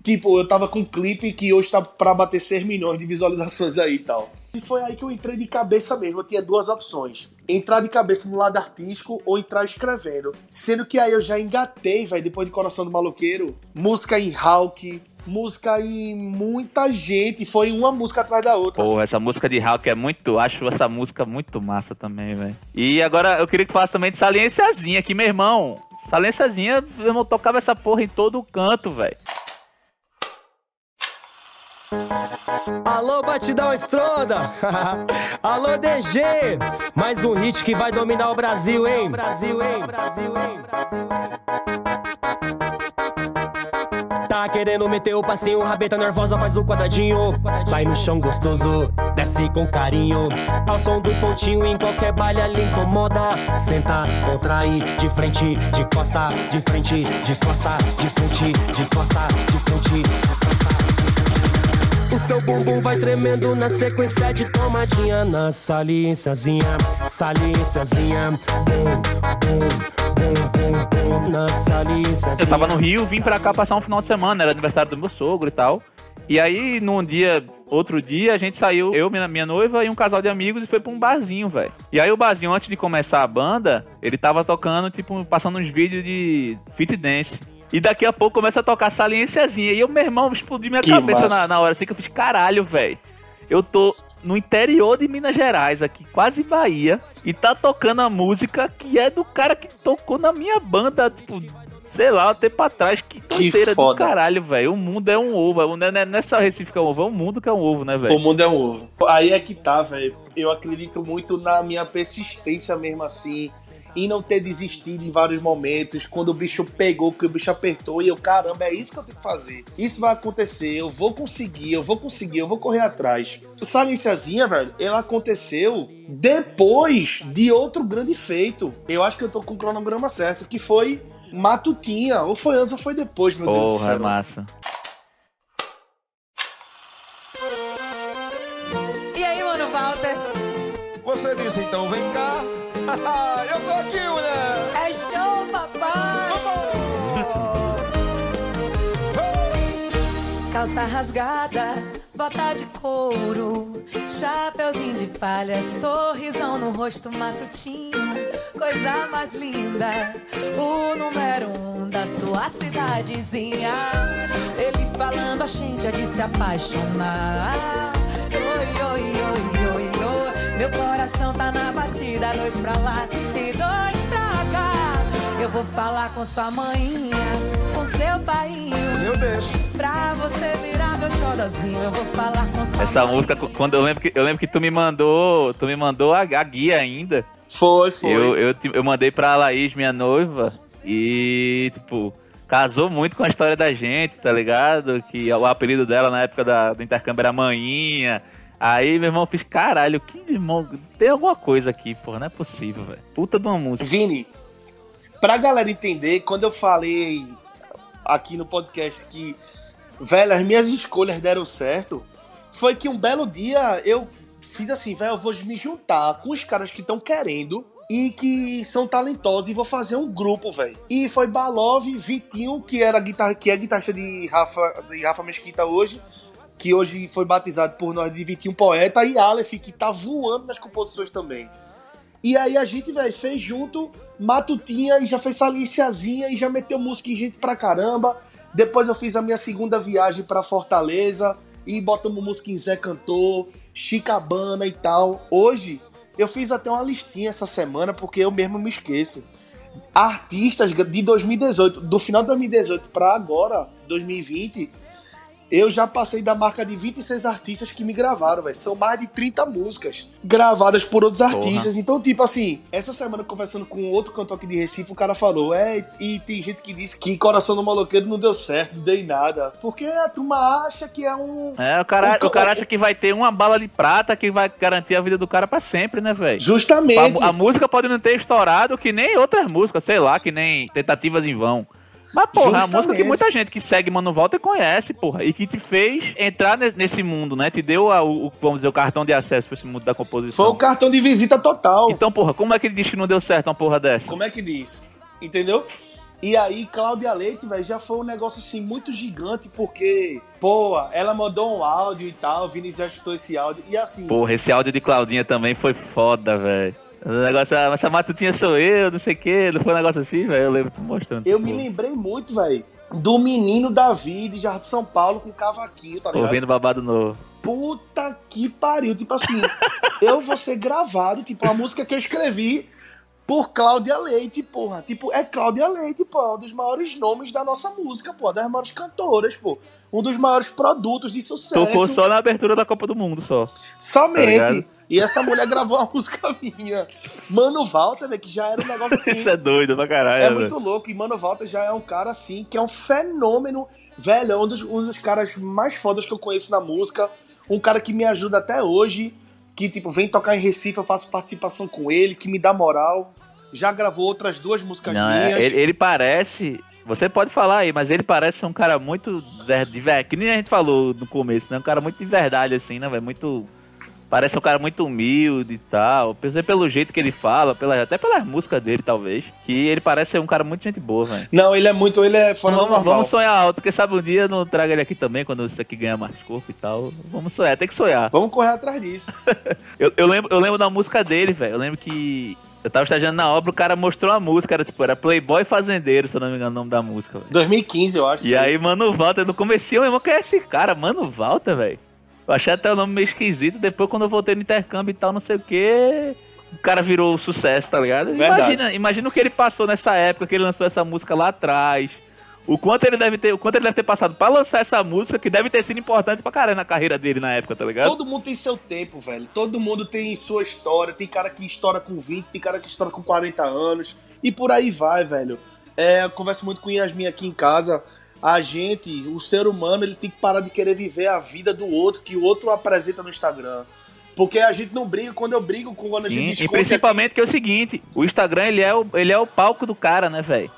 B: tipo, eu tava com um clipe que hoje tá pra bater 6 milhões de visualizações aí e tal. E foi aí que eu entrei de cabeça mesmo. Eu tinha duas opções. Entrar de cabeça no lado artístico ou entrar escrevendo. Sendo que aí eu já engatei, velho, depois de Coração do Maloqueiro, música em Hulk, música em muita gente. Foi uma música atrás da outra.
A: Porra, essa música de Hulk é muito. Acho essa música muito massa também, velho. E agora eu queria que falasse também de Saliênciazinha, que meu irmão. Saliênciazinha, meu irmão tocava essa porra em todo canto, velho.
I: Alô, Batidão Estronda! Alô, DG! Mais um hit que vai dominar o Brasil, hein? Brasil, hein? Brasil, hein? Brasil, hein? Tá querendo meter o passinho, rabeta nervosa, faz o quadradinho. Vai no chão gostoso, desce com carinho. Ao som do pontinho, em qualquer baile ali incomoda. Senta, contrai, de frente, de costa, de frente, de costa, de frente, de costa, de frente, de costa. O seu bumbum vai tremendo na sequência de tomadinha Na saliênciazinha, saliênciazinha
A: Eu tava no Rio, vim pra cá passar um final de semana, era aniversário do meu sogro e tal. E aí, num dia, outro dia, a gente saiu, eu, minha, minha noiva e um casal de amigos, e foi pra um barzinho, velho. E aí o barzinho, antes de começar a banda, ele tava tocando, tipo, passando uns vídeos de fit dance. E daqui a pouco começa a tocar saliênciazinha. E eu, meu irmão, explodiu minha
B: Que
A: cabeça na, na hora, assim que eu fiz, caralho, velho. Eu tô no interior de Minas Gerais, aqui, quase Bahia, e tá tocando a música que é do cara que tocou na minha banda, tipo, sei lá, um tempo atrás. Que tonteira do
B: foda.
A: caralho, velho. O mundo é um ovo. Não é, não é só Recife que é um ovo, é o mundo que é um ovo, né,
B: O
A: velho?
B: mundo é um ovo. Aí é que tá, velho. Eu acredito muito na minha persistência mesmo assim. Em não ter desistido em vários momentos. Quando o bicho pegou, que o bicho apertou. E eu, caramba, é isso que eu tenho que fazer. Isso vai acontecer. Eu vou conseguir, eu vou conseguir, eu vou correr atrás. O Saliciazinha, velho, ela aconteceu depois de outro grande feito. Eu acho que eu tô com o cronograma certo. Que foi Matutinha. Ou foi antes ou foi depois, meu Deus do
A: Porra, é
B: céu.
A: massa.
G: E aí, mano, Walter?
C: Você disse então, vem cá.
G: Calça rasgada, bota de couro, chapeuzinho de palha, sorrisão no rosto matutino, coisa mais linda, o número um da sua cidadezinha. Ele falando, a gente é de se apaixonar. Oi, oi, oi, oi, oi, meu coração tá na batida, dois pra lá e dois pra cá. Eu vou falar com sua com seu painho.
C: Eu deixo.
G: Pra você virar meu xodózinho, eu vou falar com sua
A: Essa
G: mãe.
A: música, quando eu lembro que eu lembro que tu me mandou, tu me mandou a, a guia ainda.
B: Foi, foi.
A: Eu, eu, te- eu mandei pra Laís, minha noiva, e, tipo, casou muito com a história da gente, tá ligado? Que o apelido dela na época da, do intercâmbio era Maninha. Aí meu irmão fez, caralho, que irmão, tem alguma coisa aqui, porra, não é possível, velho. Puta de uma música.
B: Vini, pra galera entender, quando eu falei aqui no podcast que, velho, as minhas escolhas deram certo, foi que um belo dia eu fiz assim, velho, eu vou me juntar com os caras que estão querendo e que são talentosos e vou fazer um grupo, velho. E foi Balov, Vitinho, que era guitarra, que é guitarrista de Rafa, de Rafa Mesquita hoje, que hoje foi batizado por nós de Vitinho Poeta, e Aleph, que tá voando nas composições também. E aí a gente, velho, fez junto Matutinha e já fez Saliciazinha e já meteu música em gente pra caramba. Depois eu fiz a minha segunda viagem pra Fortaleza e botamos música em Zé Cantor, Chicabana e tal. Hoje eu fiz até uma listinha essa semana porque eu mesmo me esqueço. Artistas de 2018, do final de 2018 pra agora, 2020, Eu já passei da marca de 26 artistas que me gravaram, velho. São mais de 30 músicas gravadas por outros artistas. Então, tipo assim, essa semana conversando com outro cantor aqui de Recife, o cara falou: É, e tem gente que disse que Coração do Maloqueiro não deu certo, não deu em nada. Porque a turma acha que é um.
A: É, o cara,
B: Um
A: o cara acha que vai ter uma bala de prata que vai garantir a vida do cara pra sempre, né, velho?
B: Justamente.
A: A, a música pode não ter estourado que nem outras músicas, sei lá, que nem Tentativas em Vão. Mas, porra, é uma música que muita gente que segue Mano Walter conhece, porra. E que te fez entrar ne- nesse mundo, né? Te deu, a- o, vamos dizer, o cartão de acesso pra esse mundo da composição.
B: Foi o cartão de visita total.
A: Então, porra, como é que ele diz que não deu certo uma porra dessa?
B: Como é que diz? Entendeu? E aí, Cláudia Leite, velho, já foi um negócio assim muito gigante, porque, pô, ela mandou um áudio e tal, o Vinícius já escutou esse áudio. E assim,
A: Porra, esse áudio de Claudinha também foi foda, velho. O negócio, ah, essa matutinha sou eu, não sei o quê. Não foi um negócio assim, velho? Eu lembro tu mostrando.
B: eu me lembrei muito, velho, do menino Davi de Jardim de São Paulo com cavaquinho, tá ligado?
A: Ouvindo babado novo.
B: Puta que pariu. Tipo assim, eu vou ser gravado, tipo, uma música que eu escrevi por Cláudia Leite, porra. Tipo, é Cláudia Leite, pô, é um dos maiores nomes da nossa música, pô, das maiores cantoras, pô. Um dos maiores produtos de sucesso.
A: Tocou só na abertura da Copa do Mundo, só. Tá
B: Somente.
A: ligado?
B: E essa mulher gravou uma música minha. Mano Walter, velho, que já era um negócio assim.
A: Isso é doido pra caralho,
B: É muito louco. E Mano Walter já é um cara assim, que é um fenômeno. Velho, é um dos, um dos caras mais fodas que eu conheço na música. Um cara que me ajuda até hoje. Que, tipo, vem tocar em Recife, eu faço participação com ele, que me dá moral. Já gravou outras duas músicas
A: Não, é,
B: minhas.
A: ele, ele parece. Você pode falar aí, mas ele parece ser um cara muito. De, que nem a gente falou no começo, né? Um cara muito de verdade, assim, né, velho? Muito. Parece um cara muito humilde e tal. Pensei pelo jeito que ele fala, pela, até pelas músicas dele, talvez. Que ele parece ser um cara muito gente boa, velho.
B: Não, ele é muito. Ele é fora do
A: Vamos,
B: normal.
A: vamos sonhar alto, porque sabe um dia eu não trago ele aqui também, quando isso aqui ganha mais corpo e tal. Vamos sonhar, tem que sonhar.
B: Vamos correr atrás disso.
A: Eu, eu lembro, eu lembro da música dele, velho. Eu lembro que eu tava estagiando na obra, o cara mostrou a música, era tipo, era Playboy Fazendeiro, se eu não me engano o nome da música, velho.
B: 2015, eu acho.
A: E aí, Mano Walter, no comecinho, meu irmão, quem é esse cara? Mano Walter, velho. Eu achei até o nome meio esquisito, depois quando eu voltei no intercâmbio e tal, não sei o que, o cara virou sucesso, tá ligado?
B: Verdade.
A: Imagina, imagina o que ele passou nessa época, que ele lançou essa música lá atrás. O quanto ele deve ter, o quanto ele deve ter passado pra lançar essa música, que deve ter sido importante pra caralho na carreira dele na época, tá ligado?
B: Todo mundo tem seu tempo, velho. Todo mundo tem sua história. Tem cara que estoura com 20, tem cara que estoura com 40 anos. E por aí vai, velho. É, eu converso muito com Yasmin aqui em casa. A gente, o ser humano, ele tem que parar de querer viver a vida do outro, que o outro apresenta no Instagram. Porque a gente não briga quando eu brigo com quando a gente
A: Sim,
B: discute
A: e principalmente que é o seguinte, o Instagram ele é o, ele é o palco do cara, né, velho?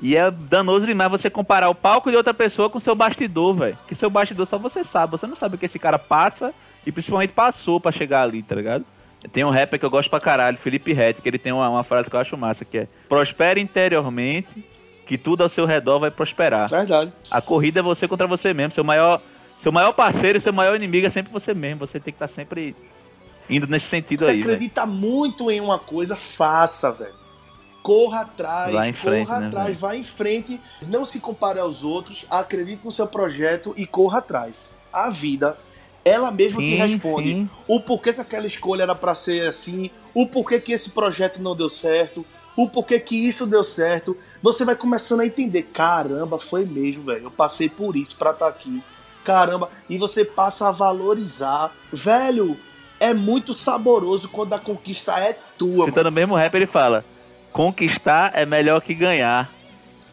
A: E é danoso demais você comparar o palco de outra pessoa com o seu bastidor, velho. Que seu bastidor só você sabe, você não sabe o que esse cara passa e principalmente passou pra chegar ali, tá ligado? Tem um rapper que eu gosto pra caralho, Felipe Rett, que ele tem uma, uma frase que eu acho massa, que é Prospere interiormente, que tudo ao seu redor vai prosperar.
B: Verdade.
A: A corrida é você contra você mesmo, seu maior, seu maior parceiro e seu maior inimigo é sempre você mesmo, você tem que estar sempre indo nesse sentido
B: Você
A: aí, velho.
B: acredita muito em uma coisa, faça, velho. Corra atrás,
A: Vai em frente,
B: corra
A: né,
B: atrás, vá em frente, não se compare aos outros, acredite no seu projeto e corra atrás. A vida, ela mesma te
A: Sim,
B: responde
A: sim.
B: o porquê que aquela escolha era pra ser assim, o porquê que esse projeto não deu certo, o porquê que isso deu certo. Você vai começando a entender, caramba, foi mesmo, velho. Eu passei por isso pra estar aqui. Caramba, e você passa a valorizar. Velho, é muito saboroso quando a conquista é tua.
A: Citando o mesmo rap, ele fala: Conquistar é melhor que ganhar.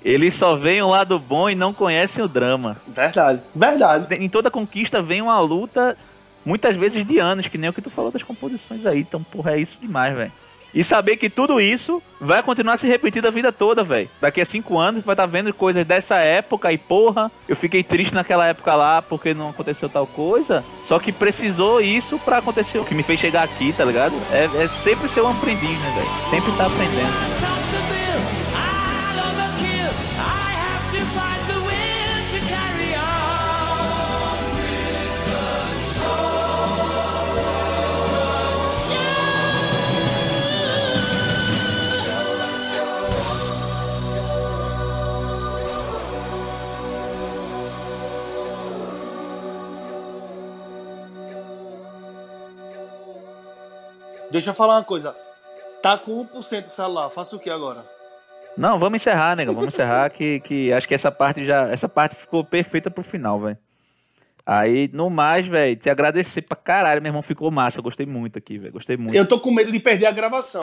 A: Eles só veem o lado bom e não conhecem o drama.
B: Verdade, verdade.
A: Em toda conquista vem uma luta, muitas vezes de anos, que nem o que tu falou das composições aí. Então, porra, é isso demais, velho. E saber que tudo isso vai continuar se repetindo a vida toda, velho. Daqui a cinco anos vai estar vendo coisas dessa época e, porra, eu fiquei triste naquela época lá porque não aconteceu tal coisa. Só que precisou isso pra acontecer o que me fez chegar aqui, tá ligado? É, é sempre ser um aprendiz, né, velho? Sempre tá aprendendo.
B: Deixa eu falar uma coisa. Tá com 1% o celular, faça o que agora?
A: Não, vamos encerrar, nego. Vamos encerrar que, que acho que essa parte já. Essa parte ficou perfeita pro final, velho. Aí, no mais, velho, te agradecer pra caralho, meu irmão, ficou massa. Gostei muito aqui, velho. Gostei muito.
B: Eu tô com medo de perder a gravação.